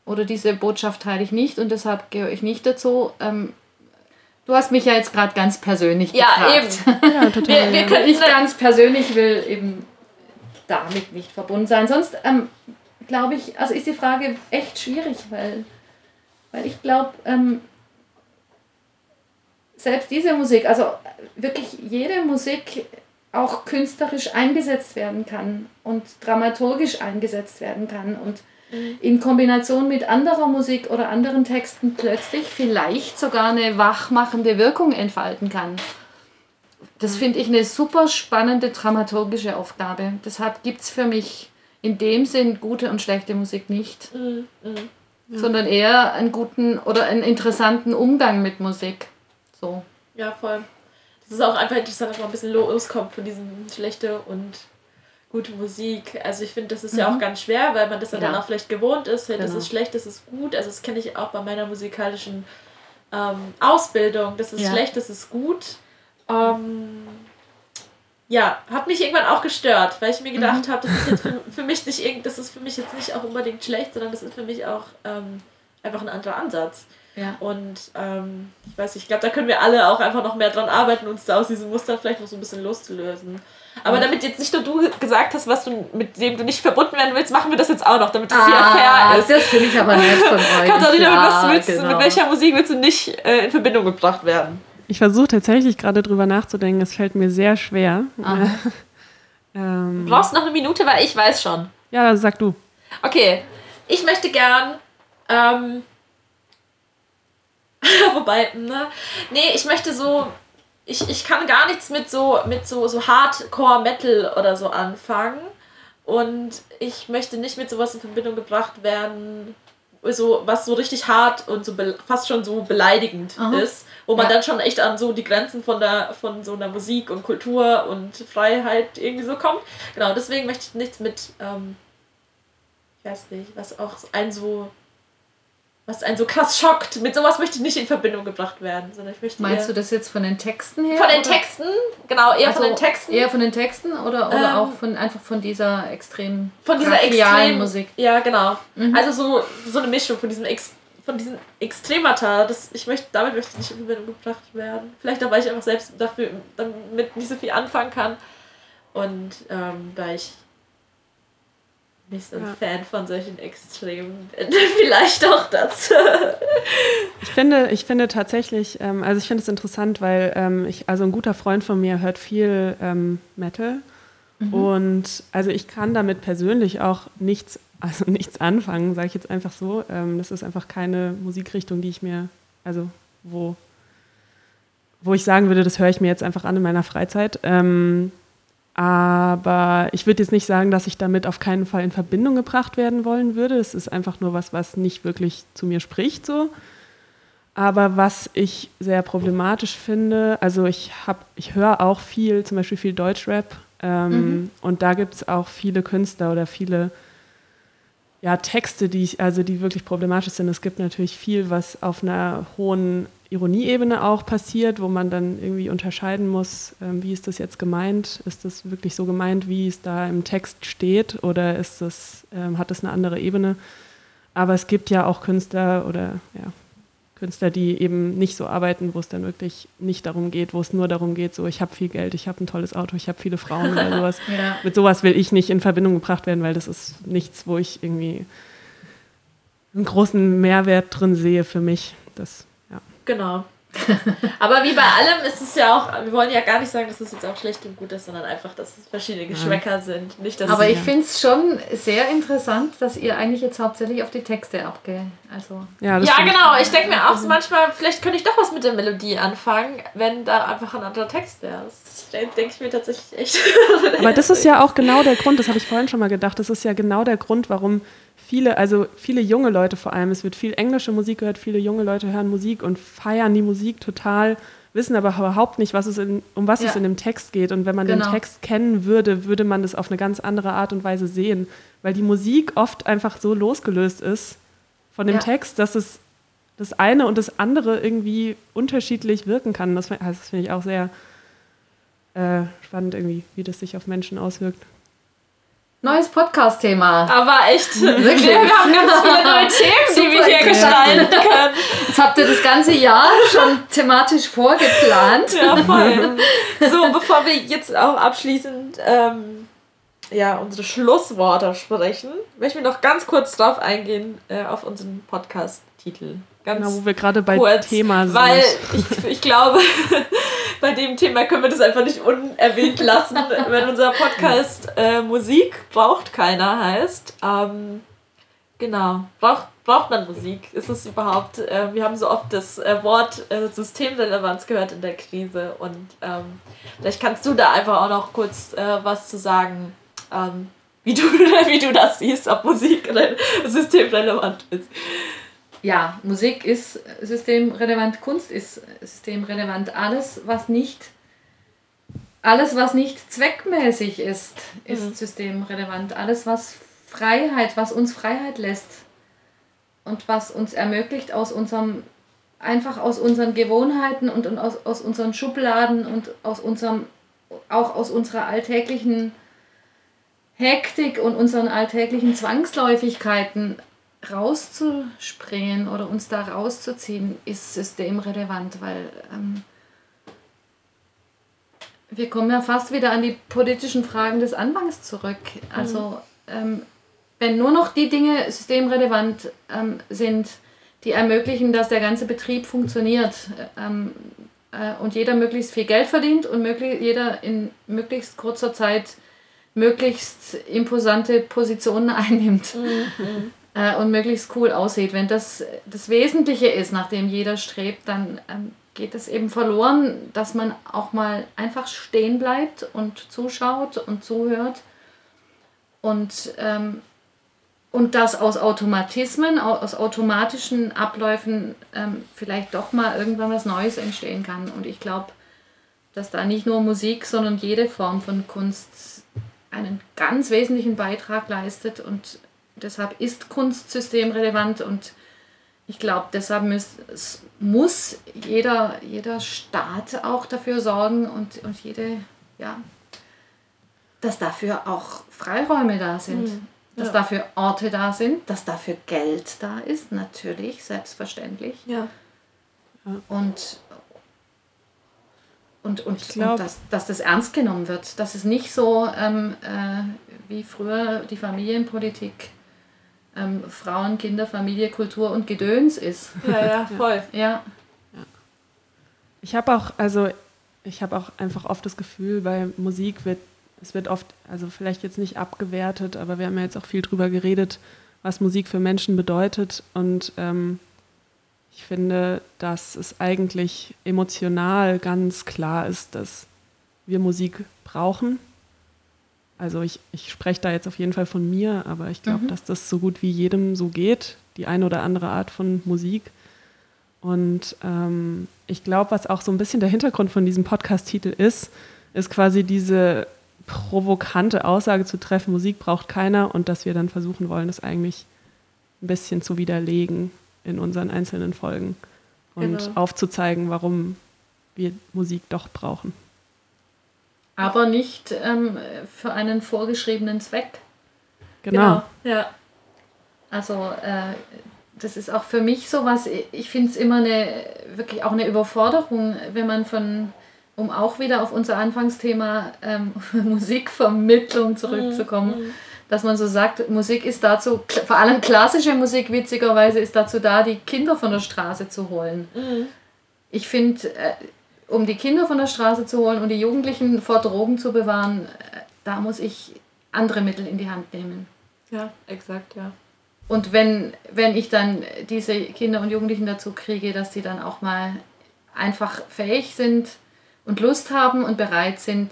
Oder diese Botschaft teile ich nicht und deshalb gehöre ich nicht dazu. Ähm, du hast mich ja jetzt gerade ganz persönlich Ja, gefragt. eben. [LAUGHS] Ja, total. Wir, wir Ich ganz persönlich will eben damit nicht verbunden sein. Sonst ähm, glaube ich, also ist die Frage echt schwierig, weil, weil ich glaube, ähm, selbst diese Musik, also wirklich jede Musik auch künstlerisch eingesetzt werden kann und dramaturgisch eingesetzt werden kann und in Kombination mit anderer Musik oder anderen Texten plötzlich vielleicht sogar eine wachmachende Wirkung entfalten kann. Das finde ich eine super spannende dramaturgische Aufgabe. Deshalb gibt es für mich in dem Sinn gute und schlechte Musik nicht, Mhm, sondern eher einen guten oder einen interessanten Umgang mit Musik. So. Ja, voll. Das ist auch einfach interessant, dass man ein bisschen loskommt von diesem schlechte und gute Musik. Also ich finde, das ist ja auch ganz schwer, weil man das ja dann auch vielleicht gewohnt ist. Hey, Das Genau. ist schlecht, das ist gut. Also das kenne ich auch bei meiner musikalischen ähm, Ausbildung. Das ist Ja. schlecht, das ist gut. Ähm, ja, hat mich irgendwann auch gestört, weil ich mir gedacht habe, das ist jetzt für, für mich nicht irgend, das ist für mich jetzt nicht auch unbedingt schlecht, sondern das ist für mich auch ähm, einfach ein anderer Ansatz. Ja. Und ähm, ich weiß nicht, ich glaube, da können wir alle auch einfach noch mehr dran arbeiten, uns da aus diesem Muster vielleicht noch so ein bisschen loszulösen. Aber damit jetzt nicht nur du gesagt hast, was du mit dem du nicht verbunden werden willst, machen wir das jetzt auch noch, damit es hier fair ist. das finde ich aber nett von [LAUGHS] euch. Katharina, mit, was willst, du- genau. mit welcher Musik willst du nicht äh, in Verbindung gebracht werden? Ich versuche tatsächlich gerade drüber nachzudenken. Es fällt mir sehr schwer. Aha. [LAUGHS] ähm, Du brauchst noch eine Minute, weil ich weiß schon. ja, sag du. Okay, ich möchte gern. Ähm, [LAUGHS] wobei, ne? Nee, ich möchte so. Ich, ich kann gar nichts mit so mit so, so Hardcore Metal oder so anfangen. Und ich möchte nicht mit sowas in Verbindung gebracht werden, so, was so richtig hart und so fast schon so beleidigend Aha. ist, wo man Ja. dann schon echt an so die Grenzen von der von so einer Musik und Kultur und Freiheit irgendwie so kommt. Genau, deswegen möchte ich nichts mit ähm, ich weiß nicht, was auch einen so, was einen so krass schockt. Mit sowas möchte ich nicht in Verbindung gebracht werden, sondern ich möchte Meinst du das jetzt von den Texten her? von den oder? Texten, genau, eher Also von den Texten, Eher von den Texten oder, oder Ähm, auch von einfach von dieser extrem von dieser extremen Musik. Ja, genau. Mhm. Also so, so eine Mischung von diesem Ex von diesen Extremata, das ich möchte, damit möchte ich nicht in Verbindung gebracht werden. Vielleicht auch, weil ich einfach selbst dafür damit nicht so viel anfangen kann. Und ähm, weil ich nicht so ein Ja. Fan von solchen Extremen bin. [LAUGHS] Vielleicht auch das. Ich finde, ich finde tatsächlich, ähm, also ich finde es interessant, weil ähm, ich, also ein guter Freund von mir hört viel ähm, Metal und also ich kann damit persönlich auch nichts, [LAUGHS] also nichts anfangen, sage ich jetzt einfach so. Ähm, das ist einfach keine Musikrichtung, die ich mir, also wo, wo ich sagen würde, das höre ich mir jetzt einfach an in meiner Freizeit. Aber ich würde jetzt nicht sagen, dass ich damit auf keinen Fall in Verbindung gebracht werden wollen würde. Es ist einfach nur was, was nicht wirklich zu mir spricht so. Aber was ich sehr problematisch finde, also ich habe, ich höre auch viel, zum Beispiel viel Deutschrap. Ähm, mhm. Und da gibt es auch viele Künstler oder viele ja, Texte, die ich, also die wirklich problematisch sind. Es gibt natürlich viel, was auf einer hohen Ironieebene auch passiert, wo man dann irgendwie unterscheiden muss, ähm, wie ist das jetzt gemeint? Ist das wirklich so gemeint, wie es da im Text steht, oder ist das, ähm, hat das eine andere Ebene? Aber es gibt ja auch Künstler oder ja, Künstler, die eben nicht so arbeiten, wo es dann wirklich nicht darum geht, wo es nur darum geht, so ich habe viel Geld, ich habe ein tolles Auto, ich habe viele Frauen oder [LAUGHS] sowas. ja. Mit sowas will ich nicht in Verbindung gebracht werden, weil das ist nichts, wo ich irgendwie einen großen Mehrwert drin sehe für mich. Das. Genau. [LAUGHS] Aber wie bei allem ist es ja auch, wir wollen ja gar nicht sagen, dass es jetzt auch schlecht und gut ist, sondern einfach, dass es verschiedene Geschmäcker ja. sind. Nicht, dass Aber ich finde es schon sehr interessant, dass ihr eigentlich jetzt hauptsächlich auf die Texte abgeht. Also ja, ja genau. Ich denke mir auch so manchmal, vielleicht könnte ich doch was mit der Melodie anfangen, wenn da einfach ein anderer Text wäre. Das denke ich mir tatsächlich echt. Aber das ist ja [LAUGHS] auch genau der Grund, das habe ich vorhin schon mal gedacht, das ist ja genau der Grund, warum viele, also viele junge Leute vor allem, es wird viel englische Musik gehört, viele junge Leute hören Musik und feiern die Musik total, wissen aber überhaupt nicht, was es in, um was ja. es in dem Text geht. Und wenn man genau. den Text kennen würde, würde man das auf eine ganz andere Art und Weise sehen, weil die Musik oft einfach so losgelöst ist von dem ja. Text, dass es das eine und das andere irgendwie unterschiedlich wirken kann. Das, also das finde ich auch sehr äh, spannend irgendwie, wie das sich auf Menschen auswirkt. Neues Podcast-Thema. Aber echt, wirklich. wir haben ganz viele neue [LAUGHS] Themen, die wir hier gestalten können. Jetzt habt ihr das ganze Jahr schon thematisch vorgeplant. Ja, voll. [LAUGHS] So, bevor wir jetzt auch abschließend ähm, ja, unsere Schlussworte sprechen, möchten wir noch ganz kurz drauf eingehen, äh, auf unseren Podcast-Titel. Ganz genau, wo wir gerade bei kurz, Thema sind. Weil ich, ich glaube, bei dem Thema können wir das einfach nicht unerwähnt lassen, wenn unser Podcast äh, Musik braucht keiner heißt. Ähm, genau, braucht, braucht man Musik? Ist es überhaupt, äh, wir haben so oft das äh, Wort äh, Systemrelevanz gehört in der Krise und ähm, vielleicht kannst du da einfach auch noch kurz äh, was zu sagen, ähm, wie, du, [LAUGHS] wie du das siehst, ob Musik systemrelevant ist ja, Musik ist systemrelevant, Kunst ist systemrelevant. Alles, was nicht, alles, was nicht zweckmäßig ist, ist mhm. systemrelevant. Alles, was Freiheit, was uns Freiheit lässt und was uns ermöglicht, aus unserem, einfach aus unseren Gewohnheiten und, und aus, aus unseren Schubladen und aus unserem, auch aus unserer alltäglichen Hektik und unseren alltäglichen Zwangsläufigkeiten rauszuspringen oder uns da rauszuziehen, ist systemrelevant, weil ähm, wir kommen ja fast wieder an die politischen Fragen des Anfangs zurück. Also ähm, wenn nur noch die Dinge systemrelevant ähm, sind, die ermöglichen, dass der ganze Betrieb funktioniert ähm, äh, und jeder möglichst viel Geld verdient und möglich, jeder in möglichst kurzer Zeit möglichst imposante Positionen [LAUGHS] einnimmt. Mhm äh, und möglichst cool aussieht. Wenn das das Wesentliche ist, nach dem jeder strebt, dann ähm, geht es eben verloren, dass man auch mal einfach stehen bleibt und zuschaut und zuhört und, ähm, und dass aus Automatismen, aus automatischen Abläufen ähm, vielleicht doch mal irgendwann was Neues entstehen kann. Und ich glaube, dass da nicht nur Musik, sondern jede Form von Kunst einen ganz wesentlichen Beitrag leistet und deshalb ist Kunst systemrelevant und ich glaube, deshalb muss, muss jeder, jeder Staat auch dafür sorgen und, und jede, ja, dass dafür auch Freiräume da sind. Mhm. Dass ja. dafür Orte da sind, dass dafür Geld da ist, natürlich, selbstverständlich. Ja. Und, und, und, glaub, und dass, dass das ernst genommen wird. Dass es nicht so ähm, äh, wie früher die Familienpolitik ähm, Frauen, Kinder, Familie, Kultur und Gedöns ist. Ja, ja, voll. ja. ja. Ich habe auch, also ich habe auch einfach oft das Gefühl, bei Musik wird, es wird oft, also vielleicht jetzt nicht abgewertet, aber wir haben ja jetzt auch viel drüber geredet, was Musik für Menschen bedeutet. Und ähm, ich finde, dass es eigentlich emotional ganz klar ist, dass wir Musik brauchen also ich, ich spreche da jetzt auf jeden Fall von mir, aber ich glaube, mhm. dass das so gut wie jedem so geht, die eine oder andere Art von Musik. Und ähm, ich glaube, was auch so ein bisschen der Hintergrund von diesem Podcast-Titel ist, ist quasi diese provokante Aussage zu treffen, Musik braucht keiner und dass wir dann versuchen wollen, das eigentlich ein bisschen zu widerlegen in unseren einzelnen Folgen und Genau. aufzuzeigen, warum wir Musik doch brauchen. Aber nicht ähm, für einen vorgeschriebenen Zweck. Genau. Ja. Also äh, das ist auch für mich sowas, ich finde es immer eine, wirklich auch eine Überforderung, wenn man von, um auch wieder auf unser Anfangsthema ähm, [LAUGHS] Musikvermittlung zurückzukommen, dass man so sagt, Musik ist dazu, vor allem klassische Musik witzigerweise ist dazu da, die Kinder von der Straße zu holen. Ich finde, äh, um die Kinder von der Straße zu holen und die Jugendlichen vor Drogen zu bewahren, äh, da muss ich andere Mittel in die Hand nehmen. Ja, exakt, ja. Und wenn, wenn ich dann diese Kinder und Jugendlichen dazu kriege, dass sie dann auch mal einfach fähig sind und Lust haben und bereit sind,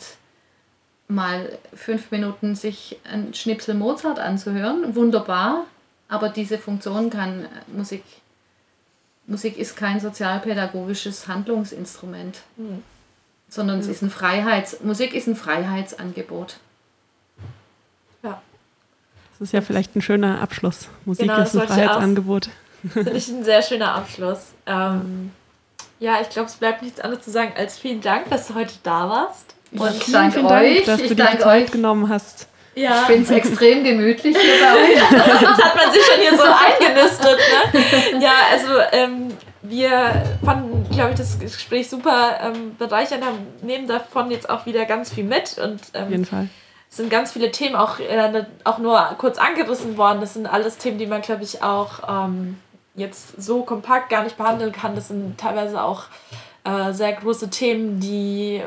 mal fünf Minuten sich ein Schnipsel Mozart anzuhören, wunderbar. Aber diese Funktion kann Musik. Musik ist kein sozialpädagogisches Handlungsinstrument, sondern es ist ein Freiheits. Musik ist ein Freiheitsangebot. Das ist ja vielleicht ein schöner Abschluss. Musik Genau, ist ein Freiheitsangebot. Finde ich ein sehr schöner Abschluss. Ähm, ja, ich glaube, es bleibt nichts anderes zu sagen als vielen Dank, dass du heute da warst. Und ich Vielen, danke vielen Dank, euch. dass du ich dir Zeit euch. genommen hast. Ja, Ich finde es extrem gemütlich hier bei euch. [LAUGHS] Jetzt hat man sich schon hier so eingenistet, ne? Ja, also ähm, wir fanden, glaube ich, das Gespräch super ähm, bereichernd, haben, nehmen davon jetzt auch wieder ganz viel mit und Auf ähm, jeden Fall. es sind ganz viele Themen auch, äh, auch nur kurz angerissen worden. Das sind alles Themen, die man, glaube ich, auch ähm, jetzt so kompakt gar nicht behandeln kann. Das sind teilweise auch äh, sehr große Themen, die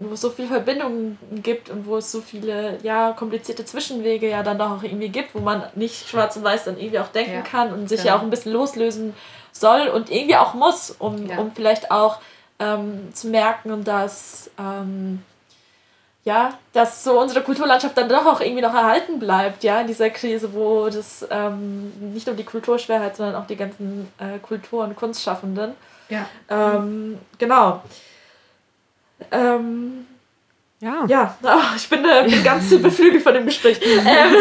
wo es so viele Verbindungen gibt und wo es so viele ja komplizierte Zwischenwege ja dann doch auch irgendwie gibt, wo man nicht schwarz und weiß dann irgendwie auch denken Ja, kann und sich genau. ja auch ein bisschen loslösen soll und irgendwie auch muss, um, Ja. um vielleicht auch ähm, zu merken, dass ähm, ja, dass so unsere Kulturlandschaft dann doch auch irgendwie noch erhalten bleibt, ja, in dieser Krise, wo das ähm, nicht nur die Kulturschwerheit, sondern auch die ganzen äh, Kultur- und Kunstschaffenden. Ja. Ähm, genau. Ähm, Ja. ja, oh, [LAUGHS] ich bin, äh, bin ganz [LAUGHS] beflügelt von dem Gespräch. [LAUGHS] Ähm,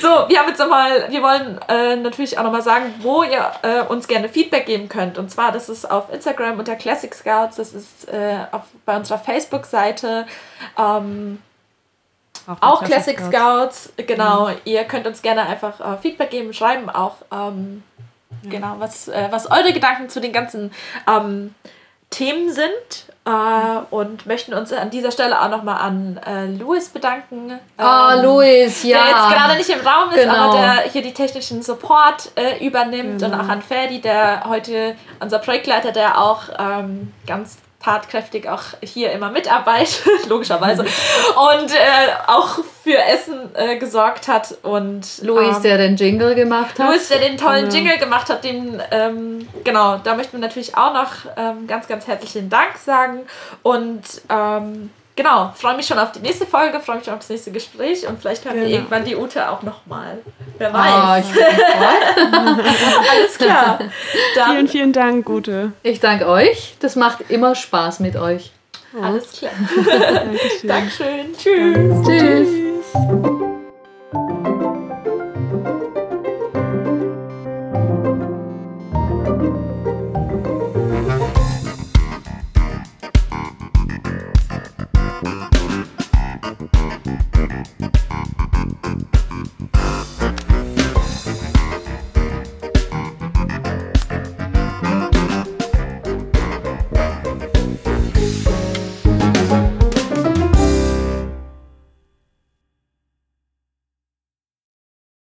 so, wir haben jetzt nochmal, wir wollen äh, natürlich auch nochmal sagen, wo ihr äh, uns gerne Feedback geben könnt. Und zwar, das ist auf Instagram unter Classic Scouts, das ist äh, auf, bei unserer Facebook-Seite. Ähm, auch bei Classic Scouts, genau. Ihr könnt uns gerne einfach äh, Feedback geben, schreiben auch, ähm, genau, was, äh, was eure Gedanken zu den ganzen ähm, Themen sind. Äh, und möchten uns an dieser Stelle auch nochmal an äh, Louis bedanken. Ah, ähm, Luis, ja. Der jetzt gerade nicht im Raum ist, Genau. aber der hier die technischen Support äh, übernimmt. Genau. Und auch an Ferdi, der heute, unser Projektleiter, der auch ähm, ganz tatkräftig auch hier immer mitarbeitet, [LAUGHS] logischerweise. Und äh, auch für Essen äh, gesorgt hat. Und Luis, ähm, der den Jingle gemacht hat. Louis, der den tollen Genau. Jingle gemacht hat, den, ähm, genau, da möchten wir natürlich auch noch ähm, ganz, ganz herzlichen Dank sagen. Und ähm, genau, freue mich schon auf die nächste Folge, freue mich schon auf das nächste Gespräch und vielleicht hören wir Genau. irgendwann die Ute auch nochmal. Wer Ah, weiß. gefreut. [LAUGHS] Alles klar. Dann, Vielen, vielen Dank, Gute. ich danke euch. Das macht immer Spaß mit euch. alles klar. [LAUGHS] Dankeschön. Dankeschön. Tschüss. Tschüss.